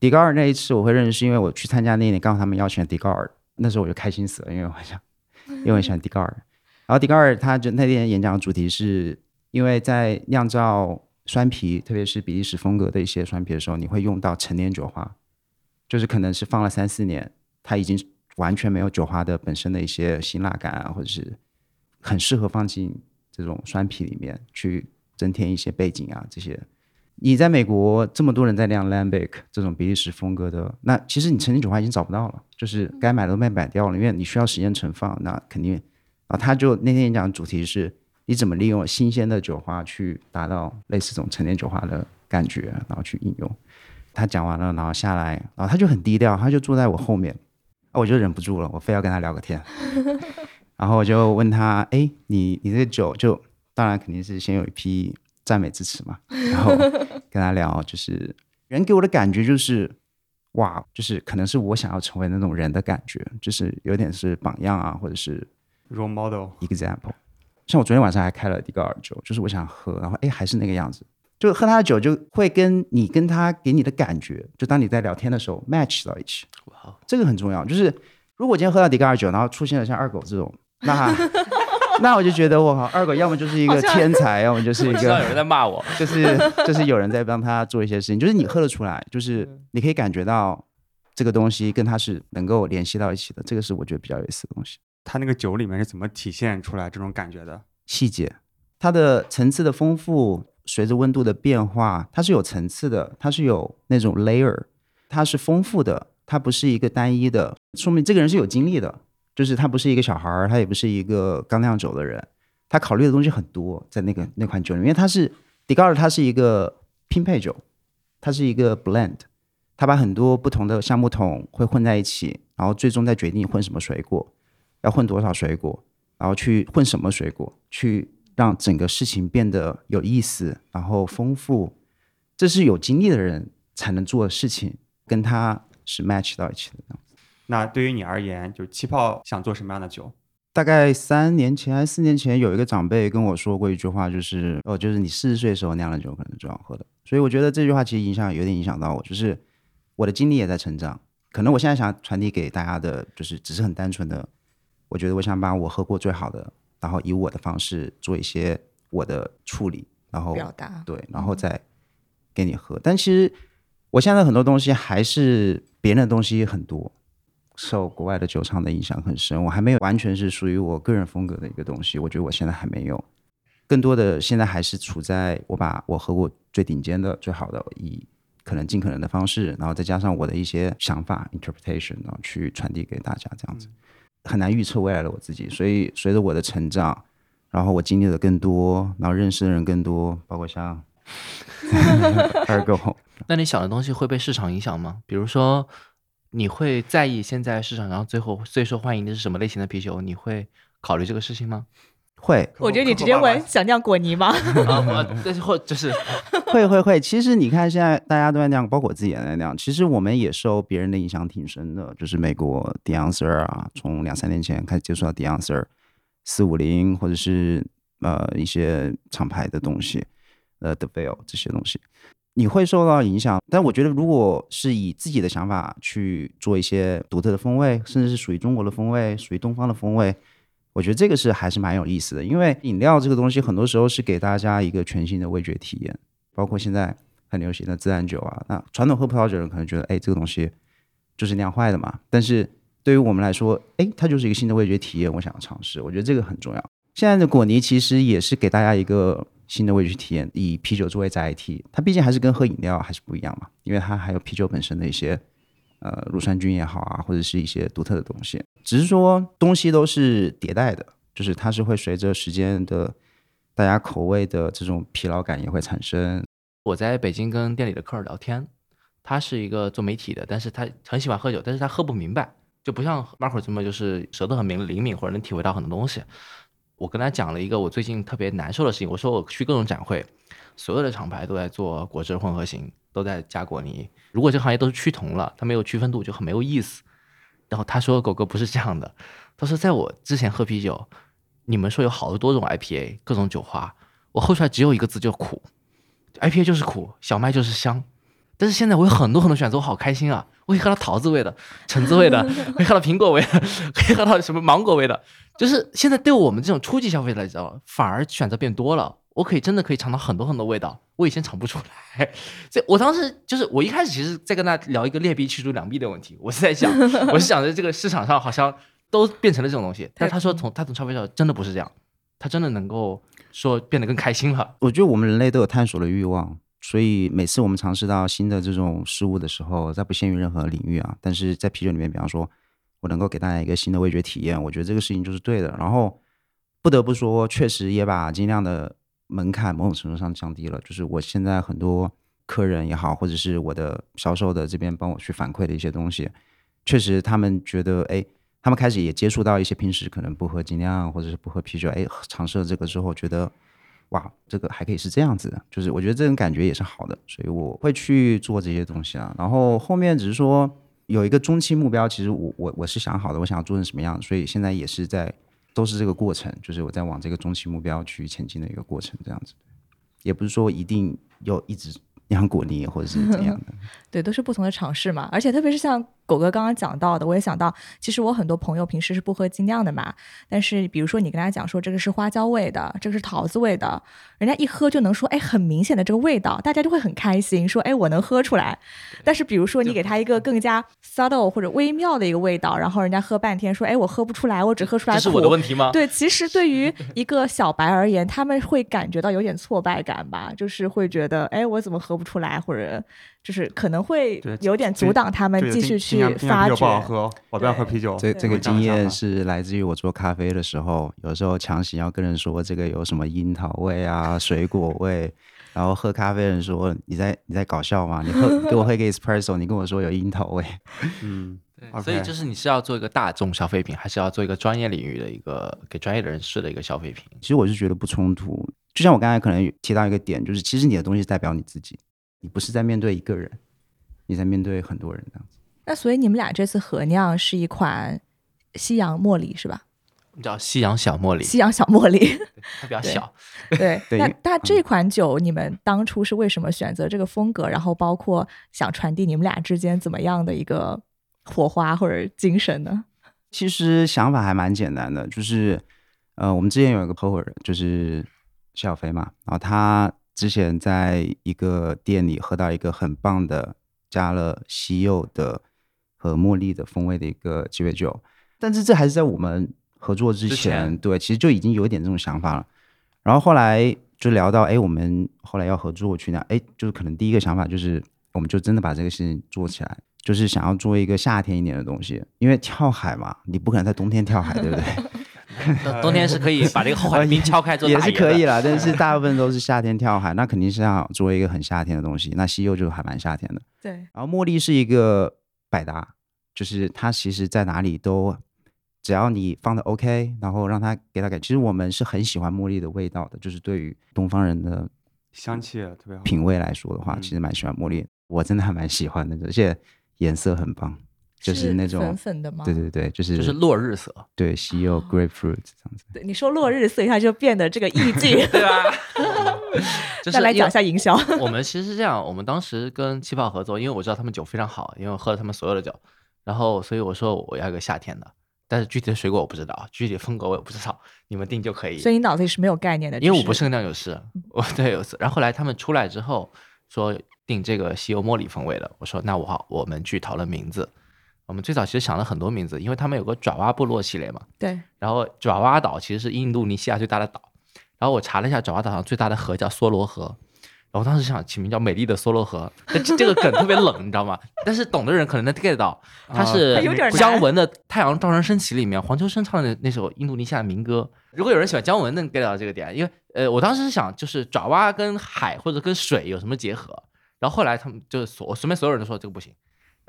Digard 那一次我会认识，是因为我去参加那一年刚好他们邀请了 Digard，那时候我就开心死了，因为我很想，因为我喜欢 Digard。然后 Digard 他就那天演讲的主题是，因为在酿造酸啤，特别是比利时风格的一些酸啤的时候，你会用到陈年酒花，就是可能是放了三四年，它已经完全没有酒花的本身的一些辛辣感啊，或者是很适合放进这种酸啤里面去增添一些背景啊这些。你在美国这么多人在酿 lambic 这种比利时风格的，那其实你陈年酒花已经找不到了，就是该买的都被买掉了，因为你需要时间存放，那肯定。然后他就那天演讲的主题是，你怎么利用新鲜的酒花去达到类似这种陈年酒花的感觉，然后去应用。他讲完了，然后下来，然后他就很低调，他就坐在我后面，啊，我就忍不住了，我非要跟他聊个天。然后我就问他，哎，你你这酒就当然肯定是先有一批赞美之词嘛，然后跟他聊，就是人给我的感觉就是，哇，就是可能是我想要成为那种人的感觉，就是有点是榜样啊，或者是 role model，example。像我昨天晚上还开了迪高尔酒，就是我想喝，然后哎还是那个样子，就喝他的酒就会跟你跟他给你的感觉，就当你在聊天的时候 match 到一起，哇哦，这个很重要。就是如果今天喝到迪高尔酒，然后出现了像二狗这种，那 那我就觉得我靠，二狗要么就是一个天才，要么就是一个知道有人在骂我，就是就是有人在帮他做一些事情，就是你喝得出来，就是你可以感觉到这个东西跟他是能够联系到一起的，这个是我觉得比较有意思的东西。他那个酒里面是怎么体现出来这种感觉的？细节，它的层次的丰富，随着温度的变化，它是有层次的，它是有那种 layer，它是丰富的，它不是一个单一的，说明这个人是有经历的，就是他不是一个小孩儿，他也不是一个刚酿酒的人，他考虑的东西很多，在那个那款酒里面，因为它是迪高尔，它是一个拼配酒，它是一个 blend，它把很多不同的橡木桶会混在一起，然后最终再决定混什么水果，要混多少水果。然后去混什么水果，去让整个事情变得有意思，然后丰富，这是有经历的人才能做的事情，跟他是 match 到一起的。那对于你而言，就气泡想做什么样的酒？大概三年前还是四年前，有一个长辈跟我说过一句话，就是哦，就是你四十岁的时候酿的酒可能最好喝的。所以我觉得这句话其实影响有点影响到我，就是我的经历也在成长。可能我现在想传递给大家的，就是只是很单纯的，我觉得我想把我喝过最好的，然后以我的方式做一些我的处理，然后表达，对，然后再给你喝。但其实我现在很多东西还是别人的东西很多，受国外的酒厂的影响很深。我还没有完全是属于我个人风格的一个东西，我觉得我现在还没有。更多的现在还是处在我把我喝过最顶尖的、最好的，以可能尽可能的方式，然后再加上我的一些想法 interpretation，然后去传递给大家，这样子很难预测未来的我自己。所以随着我的成长，然后我经历的更多，然后认识的人更多，包括像 二狗，那你想的东西会被市场影响吗？比如说，你会在意现在市场上最后最受欢迎的是什么类型的啤酒？你会考虑这个事情吗？会我觉得你直接问想酿果泥吗？啊，我 但是或就是 会会会，其实你看现在大家都在酿，包括我自己也在酿。其实我们也受别人的影响挺深的，就是美国 d i a n c e r 啊，从两三年前开始接触到 d i a n c e r 四五零或者是呃一些厂牌的东西，呃 The Veil 这些东西，你会受到影响。但我觉得如果是以自己的想法去做一些独特的风味，甚至是属于中国的风味，属于东方的风味。我觉得这个是还是蛮有意思的，因为饮料这个东西很多时候是给大家一个全新的味觉体验，包括现在很流行的自然酒啊。那传统喝葡萄酒的人可能觉得，哎，这个东西就是酿坏的嘛。但是对于我们来说，哎，它就是一个新的味觉体验，我想要尝试。我觉得这个很重要。现在的果泥其实也是给大家一个新的味觉体验，以啤酒作为载体，它毕竟还是跟喝饮料还是不一样嘛，因为它还有啤酒本身的一些。呃，乳酸菌也好啊，或者是一些独特的东西，只是说东西都是迭代的，就是它是会随着时间的，大家口味的这种疲劳感也会产生。我在北京跟店里的客人聊天，他是一个做媒体的，但是他很喜欢喝酒，但是他喝不明白，就不像 Marco 这么就是舌头很灵灵敏或者能体会到很多东西。我跟他讲了一个我最近特别难受的事情，我说我去各种展会，所有的厂牌都在做果汁混合型。都在加果泥。如果这个行业都是趋同了，它没有区分度就很没有意思。然后他说：“狗哥不是这样的。他说，在我之前喝啤酒，你们说有好多种 IPA，各种酒花，我喝出来只有一个字，就苦。IPA 就是苦，小麦就是香。但是现在我有很多很多选择，我好开心啊！我可以喝到桃子味的、橙子味的，可以喝到苹果味的，可以喝到什么芒果味的。就是现在对我们这种初级消费者来讲，反而选择变多了。”我可以真的可以尝到很多很多味道，我以前尝不出来。所以我当时就是我一开始其实在跟他聊一个劣币驱逐良币的问题，我是在想，我是想着这个市场上好像都变成了这种东西，但他说从他从消费者真的不是这样，他真的能够说变得更开心了。我觉得我们人类都有探索的欲望，所以每次我们尝试到新的这种事物的时候，在不限于任何领域啊，但是在啤酒里面，比方说我能够给大家一个新的味觉体验，我觉得这个事情就是对的。然后不得不说，确实也把精酿的。门槛某种程度上降低了，就是我现在很多客人也好，或者是我的销售的这边帮我去反馈的一些东西，确实他们觉得，哎，他们开始也接触到一些平时可能不喝精酿或者是不喝啤酒，哎，尝试了这个之后，觉得哇，这个还可以是这样子的，就是我觉得这种感觉也是好的，所以我会去做这些东西啊。然后后面只是说有一个中期目标，其实我我我是想好的，我想要做成什么样，所以现在也是在。都是这个过程，就是我在往这个中期目标去前进的一个过程，这样子，也不是说一定要一直养果泥或者是怎样的，对，都是不同的尝试嘛，而且特别是像。狗哥刚刚讲到的，我也想到，其实我很多朋友平时是不喝精酿的嘛，但是比如说你跟他讲说这个是花椒味的，这个是桃子味的，人家一喝就能说，哎，很明显的这个味道，大家就会很开心，说，哎，我能喝出来。但是比如说你给他一个更加 subtle 或者微妙的一个味道，然后人家喝半天说，哎，我喝不出来，我只喝出来苦。这是我的问题吗？对，其实对于一个小白而言，他们会感觉到有点挫败感吧，就是会觉得，哎，我怎么喝不出来，或者。就是可能会有点阻挡他们继续去发掘。不好喝，我不要喝啤酒。这这个经验是来自于我做咖啡的时候，有时候强行要跟人说这个有什么樱桃味啊、水果味，然后喝咖啡人说你在你在搞笑吗？你喝 给我喝一个 espresso，你跟我说有樱桃味。嗯，所以就是你是要做一个大众消费品，还是要做一个专业领域的一个给专业的人士的一个消费品？其实我是觉得不冲突。就像我刚才可能提到一个点，就是其实你的东西代表你自己。你不是在面对一个人，你在面对很多人这样子。那所以你们俩这次合酿是一款西洋茉莉是吧？叫西洋小茉莉。西洋小茉莉，它比较 小。对，那那这款酒你们当初是为什么选择这个风格？然后包括想传递你们俩之间怎么样的一个火花或者精神呢？其实想法还蛮简单的，就是呃，我们之前有一个合伙人就是谢小飞嘛，然后他。之前在一个店里喝到一个很棒的加了西柚的和茉莉的风味的一个鸡尾酒，但是这还是在我们合作之前，之前对，其实就已经有一点这种想法了。然后后来就聊到，哎，我们后来要合作去那，哎，就是可能第一个想法就是，我们就真的把这个事情做起来，就是想要做一个夏天一点的东西，因为跳海嘛，你不可能在冬天跳海，对不对？冬冬天是可以把这个 后海冰敲开做也是可以啦，但是 大部分都是夏天跳海，那肯定是要做一个很夏天的东西。那西柚就还蛮夏天的，对，然后茉莉是一个百搭，就是它其实在哪里都，只要你放的 OK，然后让它给它改。其实我们是很喜欢茉莉的味道的，就是对于东方人的香气特别好。品味来说的话，嗯其实蛮喜欢茉莉，我真的还蛮喜欢的，而且颜色很棒，就是那种粉粉的吗？对对对，就是就是落日色，对西柚 grapefruit 这样子。对，你说落日色一下就变得这个意境。对吧？就是再来讲一下营销。我们其实是这样，我们当时跟气泡合作，因为我知道他们酒非常好，因为我喝了他们所有的酒，然后所以我说我要一个夏天的，但是具体的水果我不知道，具体的风格我也不知道，你们定就可以。所以你脑子里是没有概念的，因为我不是个酿酒师，我对有次，然后后来他们出来之后说定这个西柚茉莉风味的，我说那我好，我们去讨论名字。我们最早其实想了很多名字，因为他们有个爪哇部落系列嘛，对，然后爪哇岛其实是印度尼西亚最大的岛，然后我查了一下，爪哇岛上最大的河叫梭罗河，然后当时想起名叫美丽的梭罗河，但这这个梗特别冷，你知道吗？但是懂的人可能能 get 到，它啊是姜文的《太阳照常升起》里面黄秋生唱的那首印度尼西亚民歌。如果有人喜欢姜文，能 get 到这个点，因为呃，我当时是想就是爪哇跟海或者跟水有什么结合，然后后来他们就是所我身边所有人都说这个不行，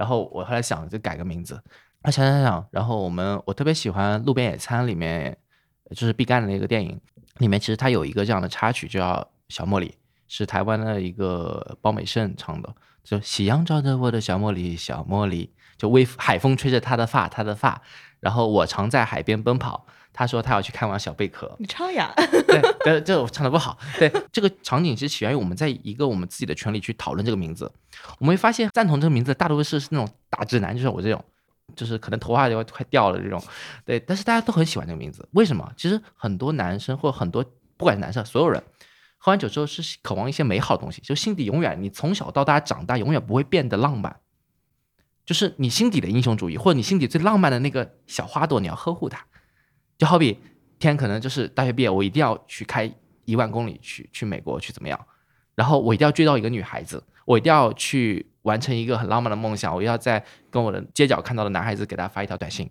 然后我后来想就改个名字，啊想想想，然后我们我特别喜欢《路边野餐》里面就是毕赣的那个电影，里面其实它有一个这样的插曲，就叫《小茉莉》，是台湾的一个包美胜唱的，就夕阳照着我的小茉莉，小茉莉，就微海风吹着她的发，她的发，然后我常在海边奔跑。他说他要去看望小贝壳，你唱呀，对，对，这我唱的不好。对，这个场景其实起源于我们在一个我们自己的群里去讨论这个名字，我们会发现赞同这个名字的大多数是那种大直男，就像我这种，就是可能头发就快掉了这种。对，但是大家都很喜欢这个名字，为什么？其实很多男生或很多不管是男生，所有人喝完酒之后是渴望一些美好的东西，就心底永远你从小到大长大永远不会变得浪漫，就是你心底的英雄主义或者你心底最浪漫的那个小花朵，你要呵护它。就好比天可能就是大学毕业，我一定要去开一万公里去去美国去怎么样，然后我一定要追到一个女孩子，我一定要去完成一个很浪漫的梦想，我要在跟我的街角看到的男孩子给他发一条短信。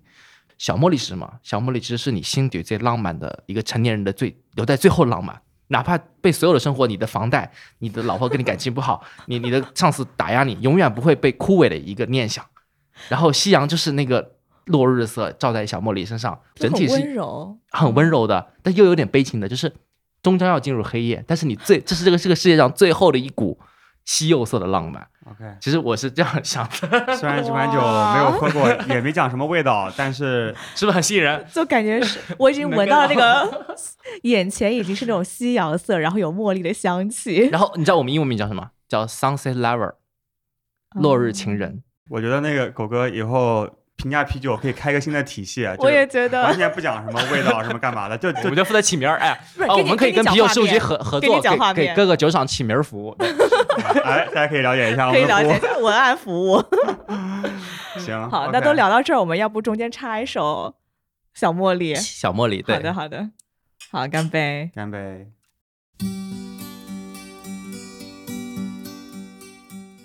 小茉莉是什么？小茉莉其实是你心底最浪漫的一个成年人的最留在最后浪漫，哪怕被所有的生活、你的房贷、你的老婆跟你感情不好，你你的上司打压你，永远不会被枯萎的一个念想。然后夕阳就是那个落日色照在小茉莉身上，整体是温柔，很温柔的，但又有点悲情的，就是终将要进入黑夜，但是你最这是这个这个世界上最后的一股西柚色的浪漫。OK，其实我是这样想的，虽然这款酒没有喝过，也没讲什么味道，但是 是不是很吸引人？就感觉是我已经闻到了那个眼前已经是那种夕阳色，然后有茉莉的香气。然后你知道我们英文名叫什么？叫 Sunset Lover，落日情人。我觉得那个狗哥以后评价啤酒可以开个新的体系，我也觉得完全不讲什么味道 什么干嘛的，就就我们就负责起名儿，哎，我们可以跟啤酒事务局合合作，给给各个酒厂起名儿服务。哎，大家可以了解一下我可以们的服了解一下文案服务。行，好，那都聊到这儿，我们要不中间插一首小茉莉？小茉莉，对，好的，好的，好，干杯。干杯。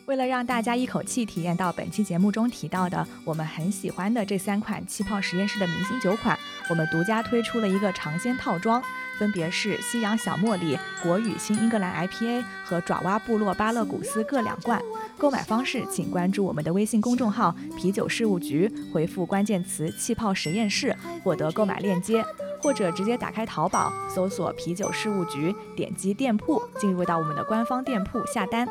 为了让大家一口气体验到本期节目中提到的我们很喜欢的这三款气泡实验室的明星酒款，我们独家推出了一个尝鲜套装，分别是西洋小茉莉、国语新英格兰 IPA 和爪哇部落巴勒古斯各两罐。购买方式请关注我们的微信公众号“啤酒事务局”，回复关键词“气泡实验室”获得购买链接，或者直接打开淘宝搜索“啤酒事务局”，点击店铺进入到我们的官方店铺下单。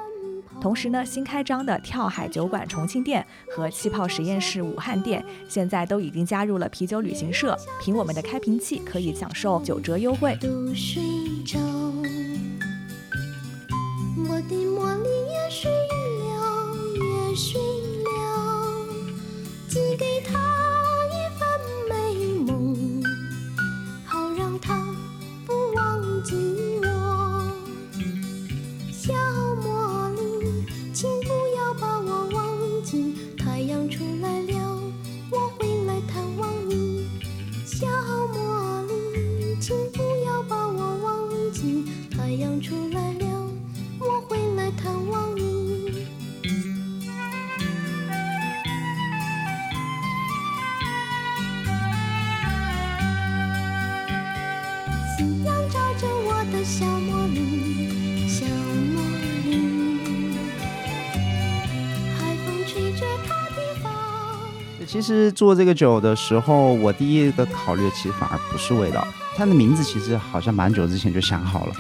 同时呢，新开张的跳海酒馆重庆店和气泡实验室武汉店，现在都已经加入了啤酒旅行社，凭我们的开瓶器可以享受九折优惠。都睡着，我的茉莉也睡了，也睡了，寄给她其实做这个酒的时候，我第一个考虑其实反而不是味道，它的名字其实好像蛮久之前就想好了，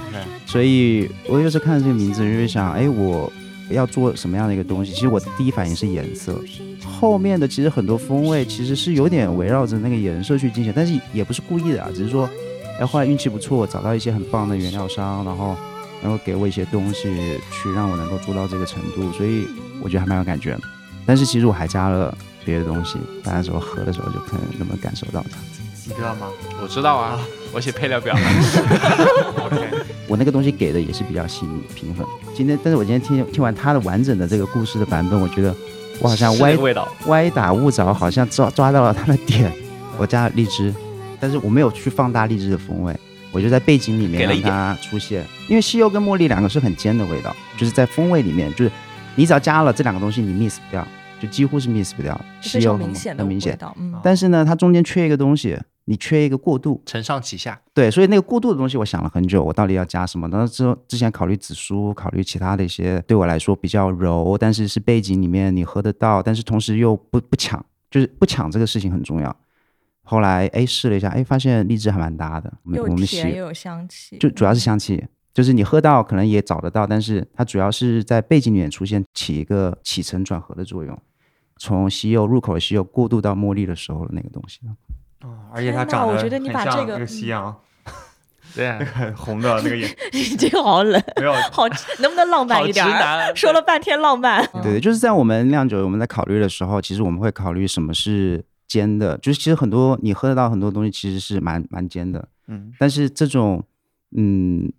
所以我有时候看到这个名字就会想，哎，我要做什么样的一个东西？其实我的第一反应是颜色，后面的其实很多风味其实是有点围绕着那个颜色去进行，但是也不是故意的啊，只是说，哎，后来运气不错，找到一些很棒的原料商，然后能够给我一些东西，去让我能够做到这个程度，所以我觉得还蛮有感觉的。但是其实我还加了别的东西，大家时候喝的时候就可能能不能感受到它。你知道吗我知道啊，我写配料表了。OK，我那个东西给的也是比较细腻平衡。今天，但是我今天听听完他的完整的这个故事的版本，我觉得我好像歪歪打误着，好像抓抓到了他的点。我加了荔枝，但是我没有去放大荔枝的风味，我就在背景里面让它出现。因为西柚跟茉莉两个是很尖的味道，就是在风味里面，就是你只要加了这两个东西，你 miss 不掉，就几乎是 miss 不掉。是非常西柚和明显的很明显，嗯，但是呢，它中间缺一个东西，你缺一个过渡。承上启下。对，所以那个过渡的东西，我想了很久，我到底要加什么？然后之后之前考虑紫苏，考虑其他的一些对我来说比较柔，但是是背景里面你喝得到，但是同时又不不抢，就是不抢这个事情很重要。后来哎试了一下，哎发现荔枝还蛮搭的，我们有香气，就主要是香气，就是你喝到可能也找得到，但是它主要是在背景里面出现，起一个起承转合的作用，从西柚入口的西柚过渡到茉莉的时候的那个东西。哦，而且它长得我觉得你很像把这个那个夕阳，对啊，很红的那个眼，你这个好冷，没有。好，能不能浪漫一点。说了半天浪漫，对对，就是在我们酿酒，我们在考虑的时候，其实我们会考虑什么是尖的，就是其实很多你喝得到很多东西其实是蛮蛮尖的，嗯，但是这种嗯，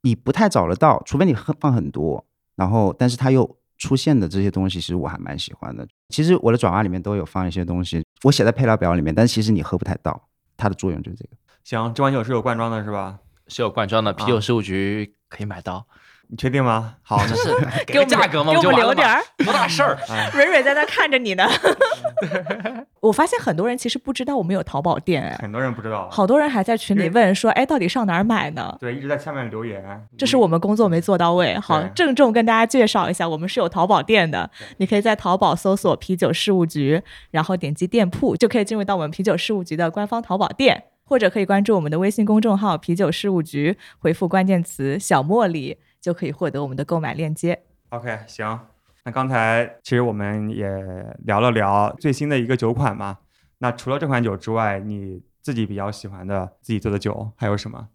你不太找得到，除非你喝放很多，然后但是它又出现的这些东西，其实我还蛮喜欢的。其实我的转化里面都有放一些东西，我写在配料表里面，但其实你喝不太到，它的作用就是这个。行，这款酒是有罐装的是吧？是有罐装的，啤酒事务局可以买到。你确定吗？好，给我们价格吗，给我们留点儿。多大事儿？哎，蕊蕊在那看着你呢。我发现很多人其实不知道我们有淘宝店，哎，很多人不知道，好多人还在群里问说，哎，到底上哪儿买呢？对，一直在下面留言，这是我们工作没做到位。好，郑重跟大家介绍一下，我们是有淘宝店的。你可以在淘宝搜索“啤酒事务局”，然后点击店铺，就可以进入到我们啤酒事务局的官方淘宝店，或者可以关注我们的微信公众号“啤酒事务局”，回复关键词“小茉莉”，就可以获得我们的购买链接。OK，行。那刚才其实我们也聊了聊最新的一个酒款嘛。那除了这款酒之外，你自己比较喜欢的自己做的酒还有什么？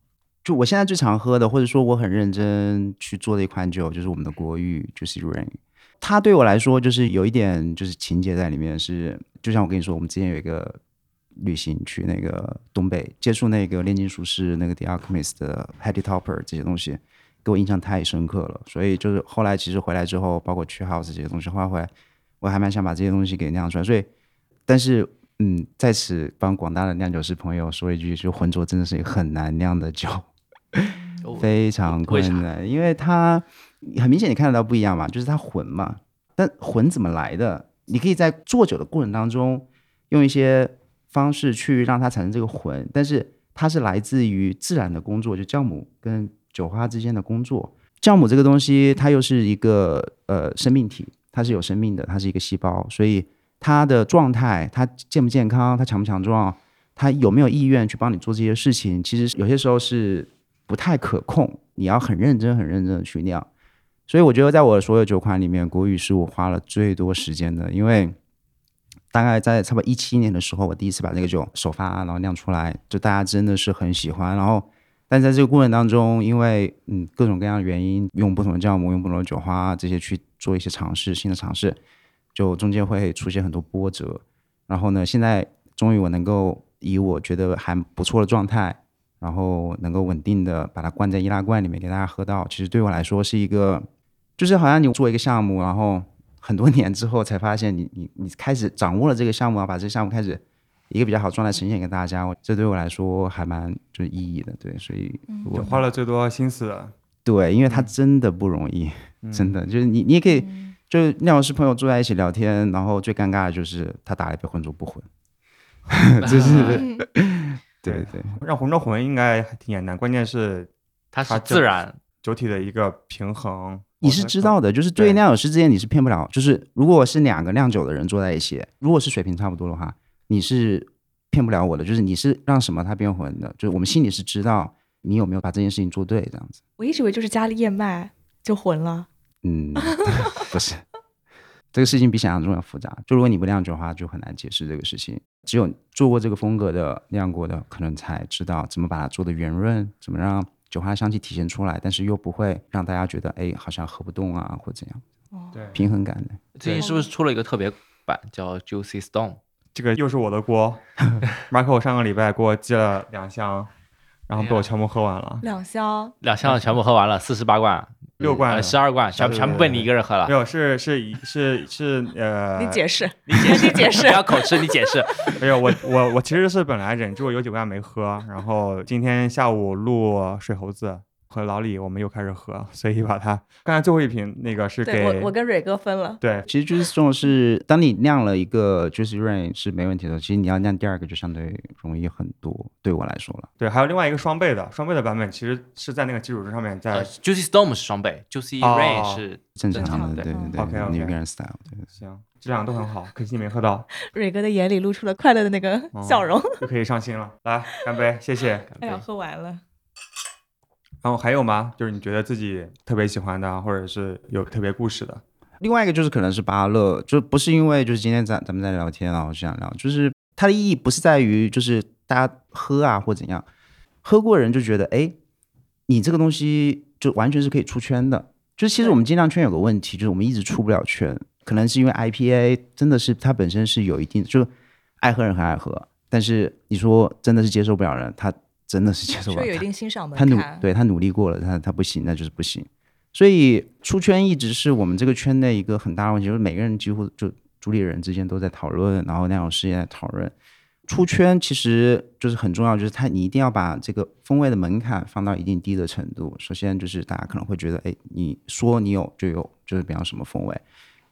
就我现在最常喝的，或者说我很认真去做的一款酒，就是我们的国玉，就是 Rain。它对我来说就是有一点就是情节在里面是，就像我跟你说，我们之前有一个旅行去那个东北，接触那个炼金术士那个 The Alchemist 的 Hattie Topper 这些东西，给我印象太深刻了。所以就是后来其实回来之后，包括去 House 这些东西，后来回来我还蛮想把这些东西给酿出来。所以，但是嗯，在此帮广大的酿酒师朋友说一句，就浑浊真的是一个很难酿的酒。哦非常困难，因为它很明显你看得到不一样嘛，就是它浑嘛。但浑怎么来的？你可以在做酒的过程当中用一些方式去让它产生这个浑，但是它是来自于自然的工作，就酵母跟酒花之间的工作。酵母这个东西，它又是一个呃生命体，它是有生命的，它是一个细胞，所以它的状态，它健不健康，它强不强壮，它有没有意愿去帮你做这些事情，其实有些时候是不太可控，你要很认真、很认真的去酿。所以我觉得，在我的所有酒款里面，国语是我花了最多时间的，因为大概在差不多一七年的时候，我第一次把这个酒首发，然后酿出来，就大家真的是很喜欢。然后，但在这个过程当中，因为嗯各种各样的原因，用不同的酵母、用不同的酒花这些去做一些尝试，新的尝试，就中间会出现很多波折。然后呢，现在终于我能够以我觉得还不错的状态，然后能够稳定的把它灌在易拉罐里面给大家喝到，其实对我来说是一个，就是好像你做一个项目，然后很多年之后才发现你你你开始掌握了这个项目，然后把这个项目开始一个比较好状态呈现给大家，我这对我来说还蛮就是意义的，对，所以就我花了最多心思。对，因为它真的不容易，真的就是你你也可以。就是酿酒师朋友坐在一起聊天，然后最尴尬的就是他打了一杯浑浊不混，就是 对对，让红中混应该还挺简单，关键是它是自然，酒体的一个平衡。你是知道的，就是对于对酿酒师之间你是骗不了，就是如果是两个酿酒的人坐在一起，如果是水平差不多的话，你是骗不了我的，就是你是让什么它变浑的，就是我们心里是知道你有没有把这件事情做对这样子。我一直以为就是加了燕麦就浑了。嗯，不是，这个事情比想象中要复杂。就如果你不酿酒的话，就很难解释这个事情。只有做过这个风格的酿过的，可能才知道怎么把它做的圆润，怎么让酒花香气体现出来，但是又不会让大家觉得哎好像喝不动啊或怎样，哦，对平衡感的。最近是不是出了一个特别版叫 Juicy Stone？这个又是我的锅。Marco 上个礼拜给我寄了两箱，然后被我全部喝完了。两箱，两箱全部喝完了，四十八罐，六罐呃，十二罐，全全部被你一个人喝了没。有，是是是是呃，你解释，你解释，你解释不要口吃，你解释。没有，我我我其实是本来忍住有几罐没喝，然后今天下午录水猴子和老李，我们又开始喝，所以把它刚才最后一瓶那个是给我我跟蕊哥分了。对其实就是这种是，当你酿了一个 Juicy Rain 是没问题的，其实你要酿第二个就相对容易很多，对我来说了。对，还有另外一个双倍的双倍的版本，其实是在那个基础之上面在呃 Juicy storm 是双倍，Juicy 哦 Rain 是正常的，常的对对对 OK，OK，New England Style，对。行，这两个都很好，可惜你没喝到，蕊哥的眼里露出了快乐的那个哦笑容。就可以上心了。来，干杯，谢谢。哎呀，喝完了。然后还有吗？就是你觉得自己特别喜欢的啊，或者是有特别故事的？另外一个就是可能是芭乐，就不是因为就是今天咱咱们在聊天啊，我想聊，就是它的意义不是在于就是大家喝啊或怎样，喝过的人就觉得哎，你这个东西就完全是可以出圈的。就是其实我们精酿圈有个问题，就是我们一直出不了圈，可能是因为 IPA 真的是它本身是有一定就爱喝人很爱喝，但是你说真的是接受不了人，他真的是接受不了。有一定欣赏门他努。对他努力过了，他他不行，那就是不行。所以出圈一直是我们这个圈内一个很大的问题，就是每个人几乎就主理人之间都在讨论，然后那种事也在讨论。出圈其实就是很重要，就是他你一定要把这个风味的门槛放到一定低的程度。首先就是大家可能会觉得，哎，你说你有就有，就是比方什么风味。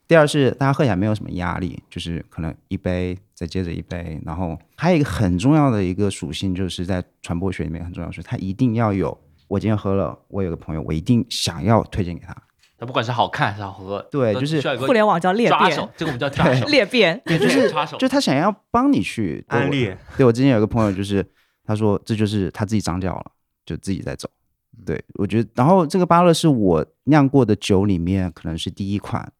第二是大家喝起来没有什么压力，就是可能一杯再接着一杯，然后还有一个很重要的一个属性，就是在传播学里面很重要，是它一定要有。我今天喝了，我有个朋友，我一定想要推荐给他。它不管是好看还是好喝，对就是互联网叫裂变，，这个我们叫 抓手，裂变。对，就是抓手就他想要帮你去安利。对我之前有个朋友，就是他说这就是他自己长脚了，就自己在走。对我觉得，然后这个芭乐是我酿过的酒里面可能是第一款破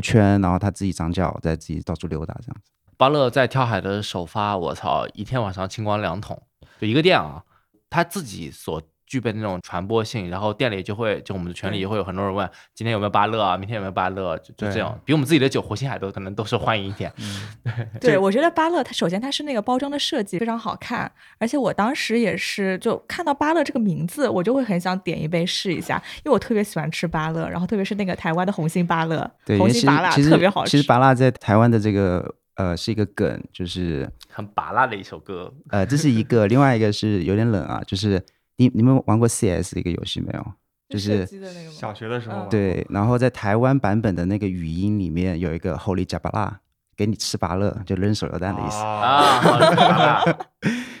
圈，然后他自己长脚，在自己到处溜达这样子。巴乐在跳海的首发，我操，一天晚上清光两桶，就一个店啊，他自己所具备那种传播性，然后店里就会，就我们的群里也会有很多人问，今天有没有芭乐啊，明天有没有芭乐，就就这样，比我们自己的酒活性还多，可能都是欢迎一点。对，我觉得芭乐它首先它是那个包装的设计非常好看，而且我当时也是就看到芭乐这个名字，我就会很想点一杯试一下，因为我特别喜欢吃芭乐，然后特别是那个台湾的红心芭乐，对，红心芭乐其实特别好吃。其实芭乐在台湾的这个呃是一个梗，就是很拔辣的一首歌，呃这是一个，另外一个是有点冷啊，就是你你们玩过 CS 一个游戏没有？就是小学的时候嗯，对，然后在台湾版本的那个语音里面有一个 Holy Jabala，，给你吃芭乐，就扔手榴弹的意思。啊，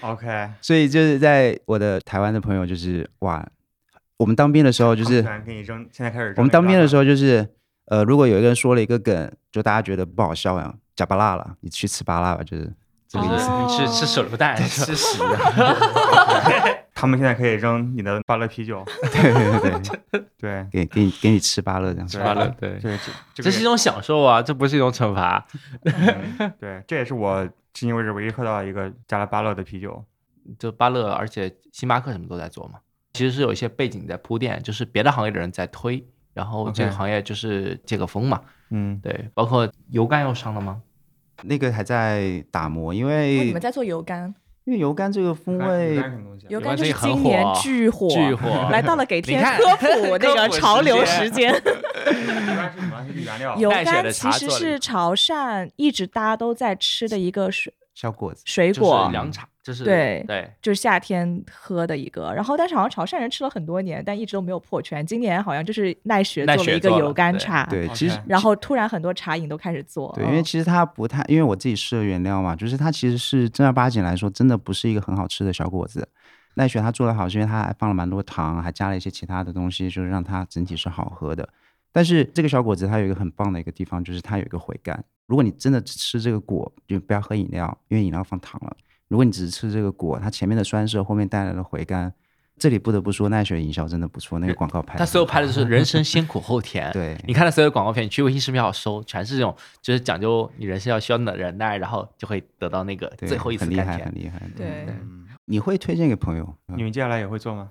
OK，所以就是在我的台湾的朋友就是哇，我们当兵的时候就是给你扔，现在开始我们当兵的时候，就是呃，如果有一个人说了一个梗，就大家觉得不好笑呀，加巴拉了，你去吃芭拉吧，就是这个意思。哦你吃吃手榴弹，吃屎啊！他们现在可以扔你的芭乐啤酒，对对对对，对给给你给你吃芭乐这样子。对芭乐对对，这这是一种享受啊，这不是一种惩罚。嗯对，这也是我至今为止唯一喝到一个加了芭乐的啤酒。就芭乐，而且星巴克什么都在做嘛，其实是有一些背景在铺垫，就是别的行业的人在推，然后这个行业就是借个风嘛。嗯，对，包括油干又上了吗？那个还在打磨，因哦为你们在做油柑，因为油柑这个风味油柑就是今年巨火，巨火来到了给 天科普 那个潮流时时间。油柑是什么？是原料。油带血的柑其实是潮汕一直大家都在吃的一个水小果子。水果，凉茶，就是对对，就是夏天喝的一个，然后但是好像潮汕人吃了很多年，但一直都没有破圈。今年好像就是奈雪做了一个油甘茶，对，其实然后突然很多茶饮都开始做，对，因为嗯其实它不太，因为我自己试了原料嘛，就是它其实是正儿八经来说，真的不是一个很好吃的小果子。奈雪它做的好，是因为它还放了蛮多糖，还加了一些其他的东西，就是让它整体是好喝的。但是这个小果子它有一个很棒的一个地方，就是它有一个回甘。如果你真的只吃这个果，就不要喝饮料，因为饮料放糖了。如果你只是吃这个果，它前面的酸涩，后面带来的回甘，这里不得不说奈雪营销真的不错，那个广告拍得他所有拍的是人生先苦后甜。对你看的所有广告片，你去微信视频号搜，全是这种，就是讲究你人生要需要的忍耐，然后就会得到那个最后一次很厉害，很。厉害。对嗯，你会推荐给朋友？你们接下来也会做吗？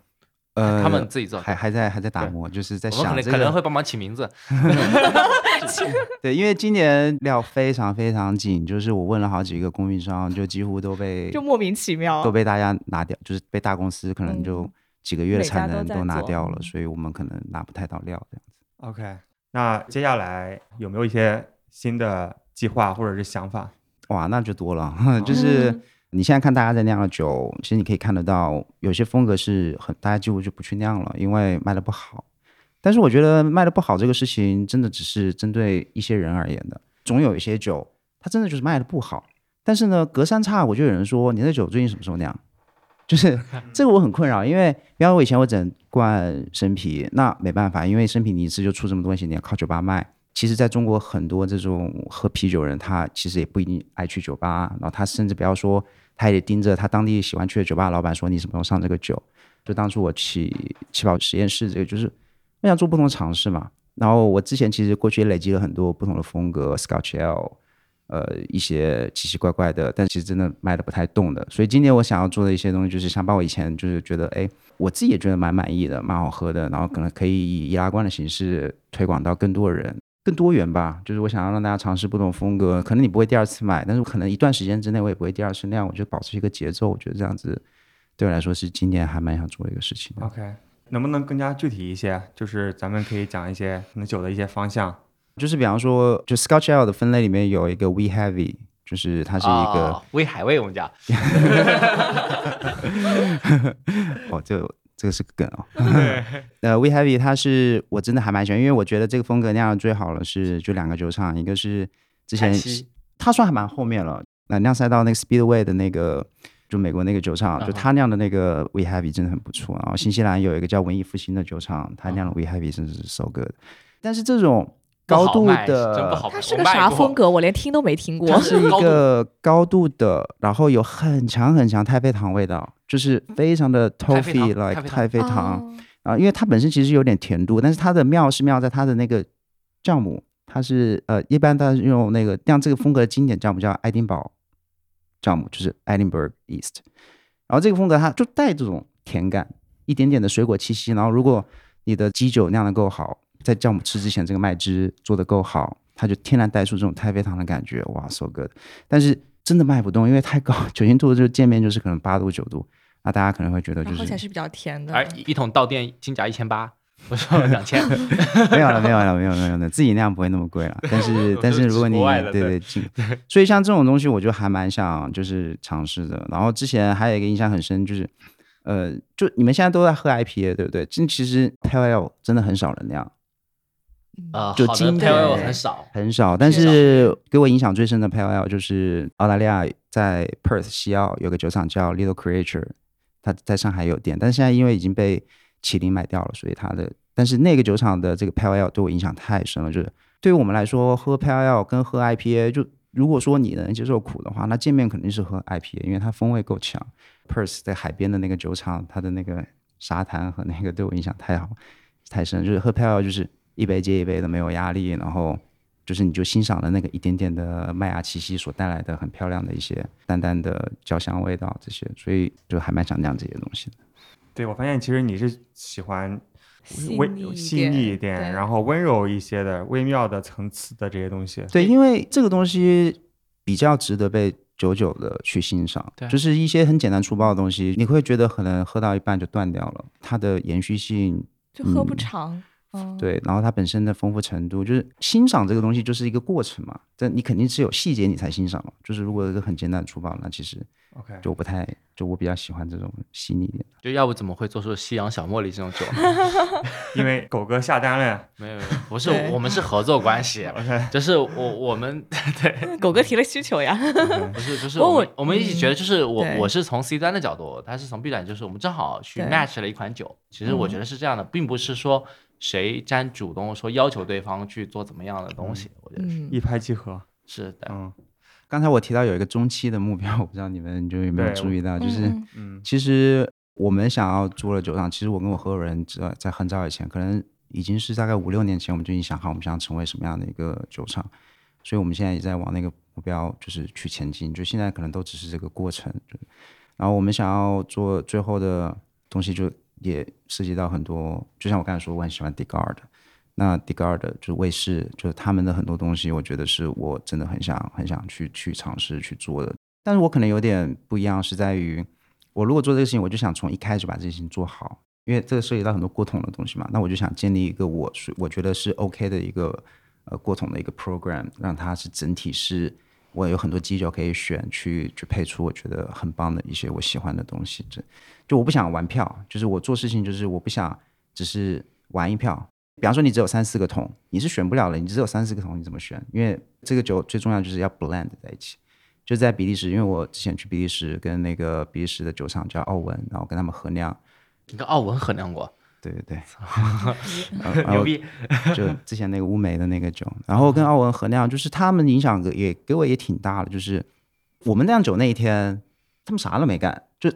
呃，他们自己做还还在还在打磨，就是在我们可能想这个。可能会帮忙起名字，对，因为今年料非常非常紧，就是我问了好几个供应商，就几乎都被 就莫名其妙都被大家拿掉，就是被大公司可能就嗯几个月的产能都拿掉了，嗯所以我们可能拿不太到料这样子。OK，那接下来有没有一些新的计划或者是想法？哇，那就多了，就是嗯你现在看大家在酿的酒，其实你可以看得到，有些风格是很大家几乎就不去酿了，因为卖的不好。但是我觉得卖的不好这个事情，真的只是针对一些人而言的。总有一些酒，它真的就是卖的不好。但是呢，隔三差五就有人说你的酒最近什么时候酿？就是 这个我很困扰，因为比方我以前我只能灌生啤，那没办法，因为生啤你一次就出这么多东西，你要靠酒吧卖。其实在中国很多这种喝啤酒人，他其实也不一定爱去酒吧，然后他甚至不要说，他也盯着他当地喜欢去的酒吧老板说你什么时候上这个酒。就当初我起气泡实验室这个，就是我想做不同尝试嘛。然后我之前其实过去也累积了很多不同的风格，Scotch L，呃，一些奇奇怪怪的，但其实真的卖的不太动的。所以今年我想要做的一些东西，就是想把我以前就是觉得，哎，我自己也觉得蛮满意的，蛮好喝的，然后可能可以以易拉罐的形式推广到更多人。更多元吧，就是我想要让大家尝试不同风格。可能你不会第二次买，但是可能一段时间之内我也不会第二次那样。我就保持一个节奏，我觉得这样子对我来说是今年还蛮想做的一个事情。OK，能不能更加具体一些？就是咱们可以讲一些可能酒的一些方向。就是比方说，就 Scotch Ale 的分类里面有一个 We Heavy，就是它是一个哦威海味，我们讲 哦，这个这个是个梗哦。呃，We Happy 它是我真的还蛮喜欢，因为我觉得这个风格酿的最好了是就两个酒厂，一个是之前凯西它算还蛮后面了，那酿赛道那个 Speedway 的那个。就美国那个酒厂，就他酿的那个 We Happy 真的很不错。然后新西兰有一个叫文艺复兴的酒厂，他酿的 We Happy 真的是 so good。但是这种高度的。它是个啥风？格？我连听都没听过它。是一个高度的，然后有很强很强太妃糖味道，就是非常的太妃糖 toffee like 太太妃糖哦啊，因为它本身其实有点甜度，但是它的妙是妙在它的那个酵母，它是呃一般它用那个酿这个风格的经典酵母叫爱丁堡酵母，就是 Edinburgh East，然后这个风格它就带这种甜感，一点点的水果气息，然后如果你的基酒酿的够好，在酵母吃之前这个麦汁做的够好，它就天然带出这种太妃糖的感觉，哇，so good。但是真的卖不动，因为太高，酒精度就见面就是可能八度九度，那大家可能会觉得就是然后起来是比较甜的，而一桶到店金价一千八，我说 两千，没有了，没有了，没有了没有了，自己酿不会那么贵了。但是但是如果你对对对进，所以像这种东西，我就还蛮想就是尝试的。然后之前还有一个印象很深，就是呃，就你们现在都在喝 IPA 对不对？这其实 Pale Ale 真的很少人酿，呃，就经 p a l 很少，很少。但是给我影响最深的 Ale 就是澳大利亚在 Perth 西澳有个酒厂叫 Little Creature，它在上海有店，但是现在因为已经被麒麟买掉了，所以它的但是那个酒厂的这个 Ale 对我影响太深了，就是对于我们来说，喝 Ale 跟喝 IPA，就如果说你能接受苦的话，那见面肯定是喝 IPA，因为它风味够强。Perth 在海边的那个酒厂，它的那个沙滩和那个对我影响太好太深，就是喝 Ale 就是一杯接一杯的没有压力，然后就是你就欣赏了那个一点点的麦芽气息所带来的很漂亮的一些淡淡的焦香味道这些，所以就还蛮想酿这些东西的。对我发现其实你是喜欢细微细腻一点，然后温柔一些的、微妙的层次的这些东西。对，因为这个东西比较值得被久久的去欣赏，就是一些很简单粗暴的东西，你会觉得可能喝到一半就断掉了，它的延续性就喝不嗯长。哦，对，然后它本身的丰富程度，就是欣赏这个东西就是一个过程嘛，但你肯定是有细节你才欣赏嘛。就是如果一个很简单的粗暴，那其实 OK，就不太，就我比较喜欢这种细腻一点的。就要不怎么会做出夕阳小茉莉这种酒？因为狗哥下单了。没有，没有不是我们是合作关系，OK，就是我我们 对，狗哥提了需求呀。不是就是我我们我们一起觉得就是我对我是从 C 端的角度，他是从 B 端，就是我们正好去 match 了一款酒。其实我觉得是这样的，并不是说谁占主动说要求对方去做怎么样的东西，我觉得是嗯一拍即合。是的。嗯刚才我提到有一个中期的目标，我不知道你们就有没有注意到，就是嗯嗯其实我们想要做的酒厂，其实我跟我合伙人在在很早以前，可能已经是大概五六年前，我们就已经想好我们想成为什么样的一个酒厂，所以我们现在也在往那个目标就是去前进。就现在可能都只是这个过程，就然后我们想要做最后的东西，就也涉及到很多，就像我刚才说，我很喜欢 Digard。那 Digard 就是卫视，就是他们的很多东西，我觉得是我真的很想很想去去尝试去做的。但是我可能有点不一样，是在于我如果做这个事情，我就想从一开始把这件事情做好，因为这个涉及到很多过桶的东西嘛。那我就想建立一个我是我觉得是 OK 的一个呃过桶的一个 program，让它是整体是我有很多基酒可以选去去配出我觉得很棒的一些我喜欢的东西。这就我不想玩票，就是我做事情就是我不想只是玩一票。比方说你只有三四个桶，你是选不了的，你只有三四个桶，你怎么选？因为这个酒最重要就是要 blend 在一起。就在比利时，因为我之前去比利时跟那个比利时的酒厂叫奥文，然后跟他们合酿，你跟奥文衡量过，对对对，牛逼！就之前那个乌梅的那个酒，然后跟奥文和那样，就是他们影响也给我也挺大的，就是我们酿酒那一天，他们啥都没干，就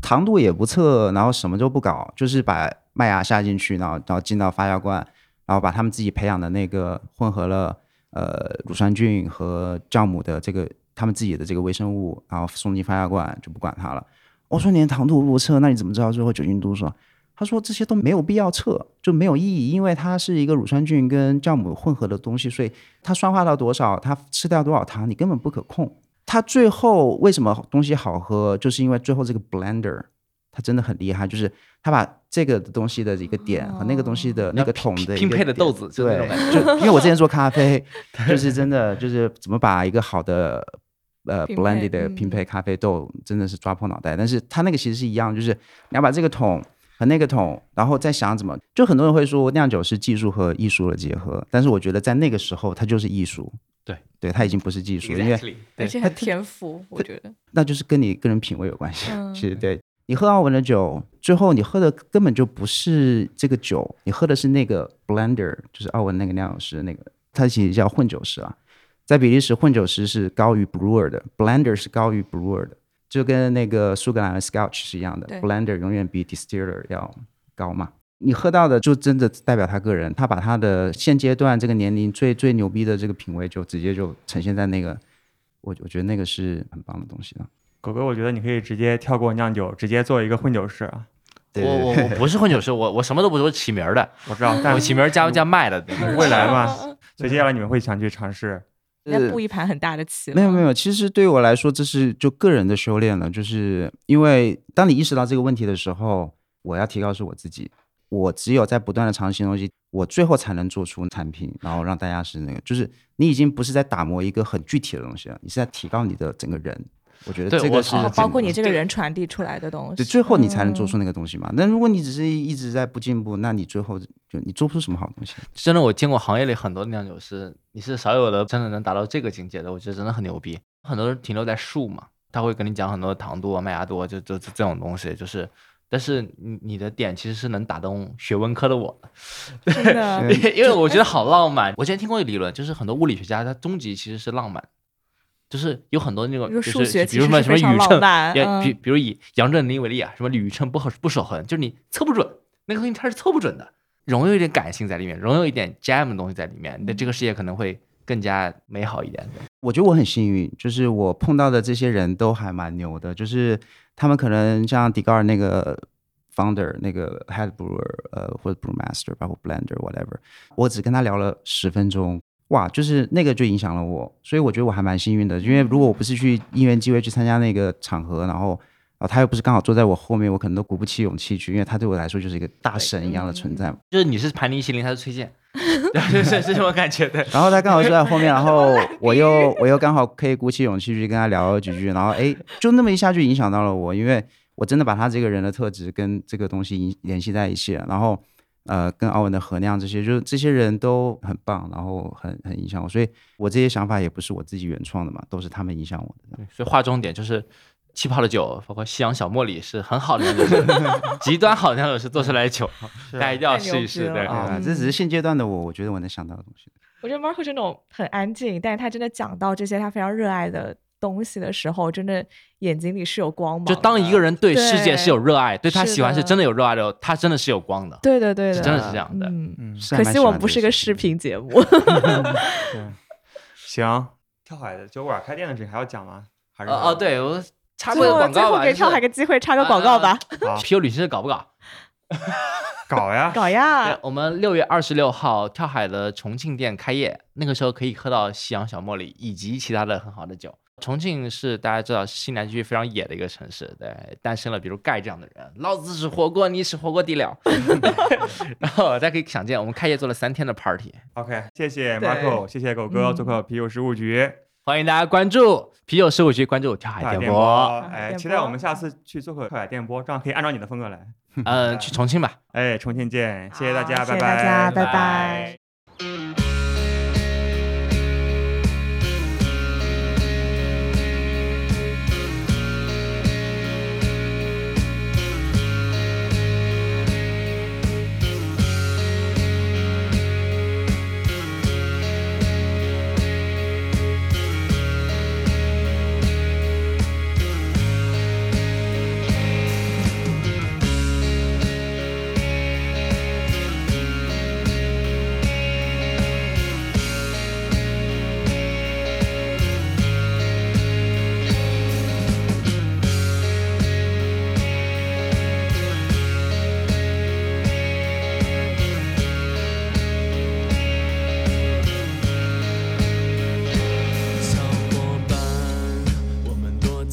糖度也不测，然后什么都不搞，就是把麦芽下进去，然后然后进到发酵罐，然后把他们自己培养的那个混合了呃乳酸菌和酵母的这个他们自己的这个微生物，然后送进发酵罐，就不管它了。我说你连糖度不测，那你怎么知道最后酒精度数啊？他说这些都没有必要测，就没有意义，因为它是一个乳酸菌跟酵母混合的东西，所以它酸化到多少，它吃掉多少糖，你根本不可控。它最后为什么东西好喝，就是因为最后这个 blender 它真的很厉害，就是它把这个东西的一个点和那个东西的那个桶的一拼配的豆子，对。，就因为我之前做咖啡，就是真的就是怎么把一个好的呃 blended 的嗯拼配咖啡豆，真的是抓破脑袋。但是它那个其实是一样，就是你要把这个桶和那个桶，然后再想怎么，就很多人会说酿酒是技术和艺术的结合，但是我觉得在那个时候它就是艺术。对，对，它已经不是技术，因为很天赋，我觉得。那就是跟你个人品味有关系。嗯其实对你喝奥文的酒，最后你喝的根本就不是这个酒，你喝的是那个 blender，就是奥文那个酿酒师那个，他其实叫混酒师啊。在比利时，混酒师是高于 brewer 的，blender 是高于 brewer 的，就跟那个苏格兰的 Scotch 是一样的，blender 永远比 distiller 要高嘛。你喝到的就真的代表他个人，他把他的现阶段这个年龄最最牛逼的这个品味，就直接就呈现在那个，我我觉得那个是很棒的东西了。狗哥，我觉得你可以直接跳过酿酒，直接做一个混酒师啊。我我我不是混酒师，我我什么都不是，我起名儿的，我知道，但我起名儿加加卖的。未来嘛，所以接下来你们会想去尝试。要布一盘很大的棋。没有没有，其实对于我来说，这是就个人的修炼了。就是因为当你意识到这个问题的时候，我要提高是我自己。我只有在不断的尝试新东西，我最后才能做出产品，然后让大家是那个，就是你已经不是在打磨一个很具体的东西了，你是在提高你的整个人。我觉得这个是包括你这个人传递出来的东西。对，最后你才能做嗯出那个东西嘛。那如果你只是一直在不进步，那你最后就你做不出什么好东西。真的，我见过行业里很多酿酒师，你是少有的真的能达到这个境界的，我觉得真的很牛逼。很多人停留在数嘛，他会跟你讲很多糖度啊、麦芽度啊，就就就这种东西，就是。但是你你的点其实是能打动学文科的我，真 的对 因为因为我觉得好浪漫。我之前听过一个理论，就是很多物理学家他终极其实是浪漫，就是有很多那种比如就是数学比如什么什么宇称，也嗯比比如以杨振宁为例啊，什么宇称不合不守恒，就是你测不准那个东西它是测不准的，融有一点感性在里面，融有一点 jam 的东西在里面，你的这个世界可能会更加美好一点。我觉得我很幸运，就是我碰到的这些人都还蛮牛的，就是他们可能像迪高尔那个 founder 那个 head brewer 呃或者 brewmaster 包括 blender whatever，我只跟他聊了十分钟，哇，就是那个就影响了我，所以我觉得我还蛮幸运的，因为如果我不是去因缘机会去参加那个场合，然后后他又不是刚好坐在我后面，我可能都鼓不起勇气去，因为他对我来说就是一个大神一样的存在嘛。就是你是盘尼西林，他是崔健，是是是这种感觉的。然后他刚好坐在后面，然后 我又我又刚好可以鼓起勇气去跟他聊几句，然后哎，就那么一下就影响到了我，因为我真的把他这个人的特质跟这个东西联联系在一起了，然后呃，跟奥文的何亮这些，就是这些人都很棒，然后很很影响我，所以我这些想法也不是我自己原创的嘛，都是他们影响我的。所以划重点就是，气泡的酒，包括夕阳小茉莉是很好的那种酒，极端好的那种是做出来的酒，大家一定要试一试。对啊，嗯这只是现阶段的我，我觉得我能想到的东西。我觉得 Marco 是那种很安静，但是他真的讲到这些他非常热爱的东西的时候，真的眼睛里是有光芒。就当一个人对世界是有热爱，对他喜欢是真的有热爱的，他真的是有光的。对对对的，真的是这样的嗯，嗯，可惜我们不是个视频节目。行，跳海的酒馆开店的事情还要讲吗？还是哦哦，对我插最播个后最后广告吧，就是给跳海个机会插个广告吧，好啤酒旅行社搞不搞？搞呀，搞呀！我们六月二十六号跳海的重庆店开业，那个时候可以喝到夕阳小茉莉以及其他的很好的酒。重庆是大家知道西南区非常野的一个城市，对，诞生了比如盖这样的人，老子吃火锅，你吃火锅底料。然后大家可以想见，我们开业做了三天的 party，OK，谢谢对 Marco，谢谢狗哥嗯做客啤酒事务局欢迎大家关注啤酒事务局，关注跳海跳海电波。哎，期待我们下次去做客跳海电波，这样可以按照你的风格来。嗯，去重庆吧。哎，重庆见，谢谢大家，好谢谢拜大家拜拜拜。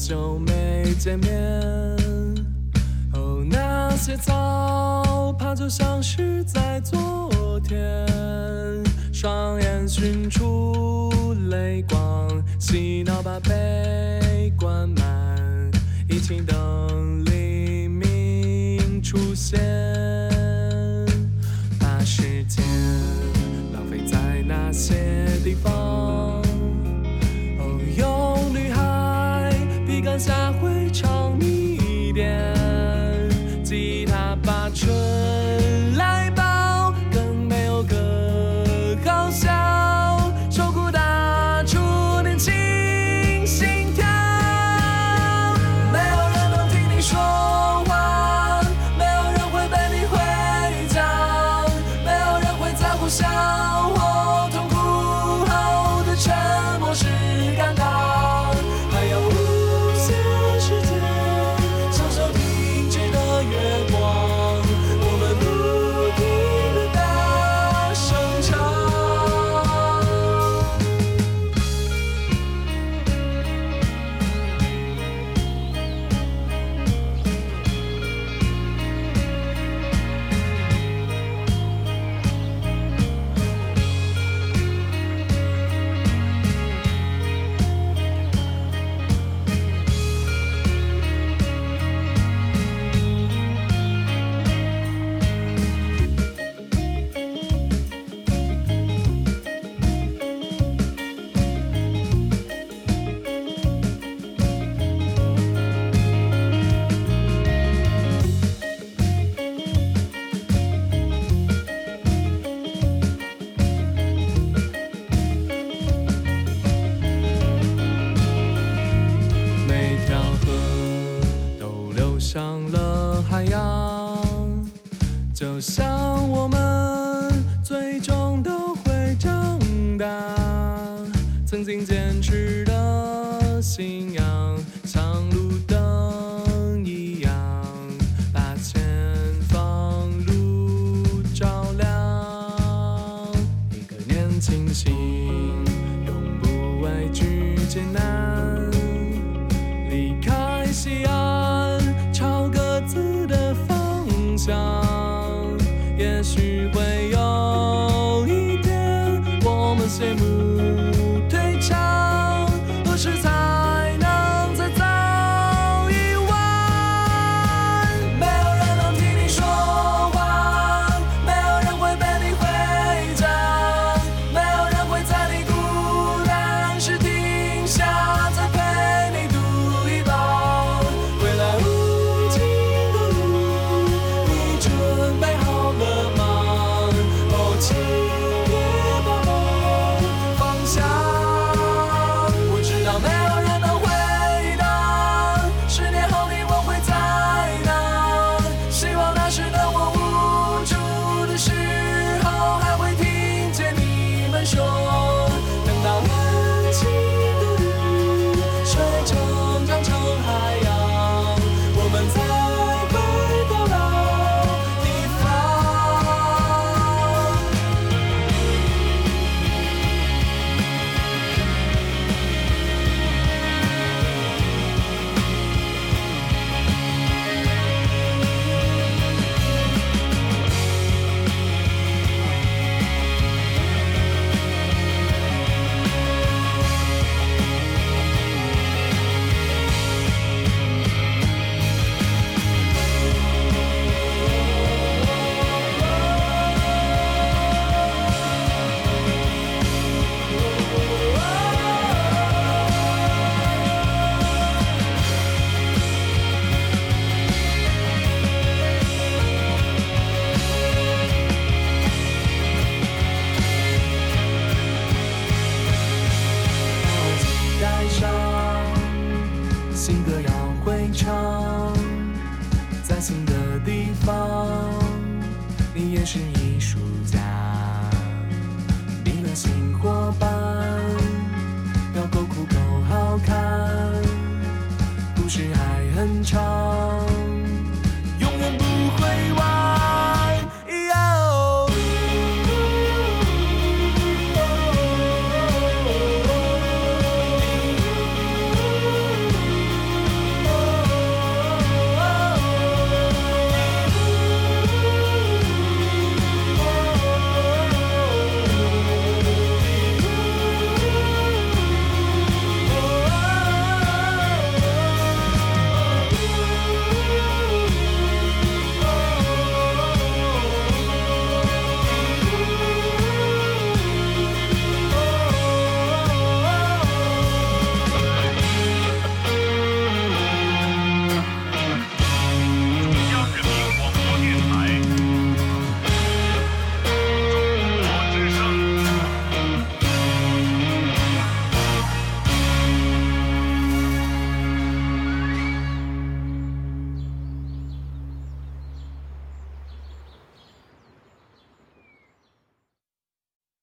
久没见面？哦，那些早怕就像是在昨天，双眼寻出泪光，洗脑把悲关满，一起等黎明出现。把时间浪费在那些地方。下会长一就像我们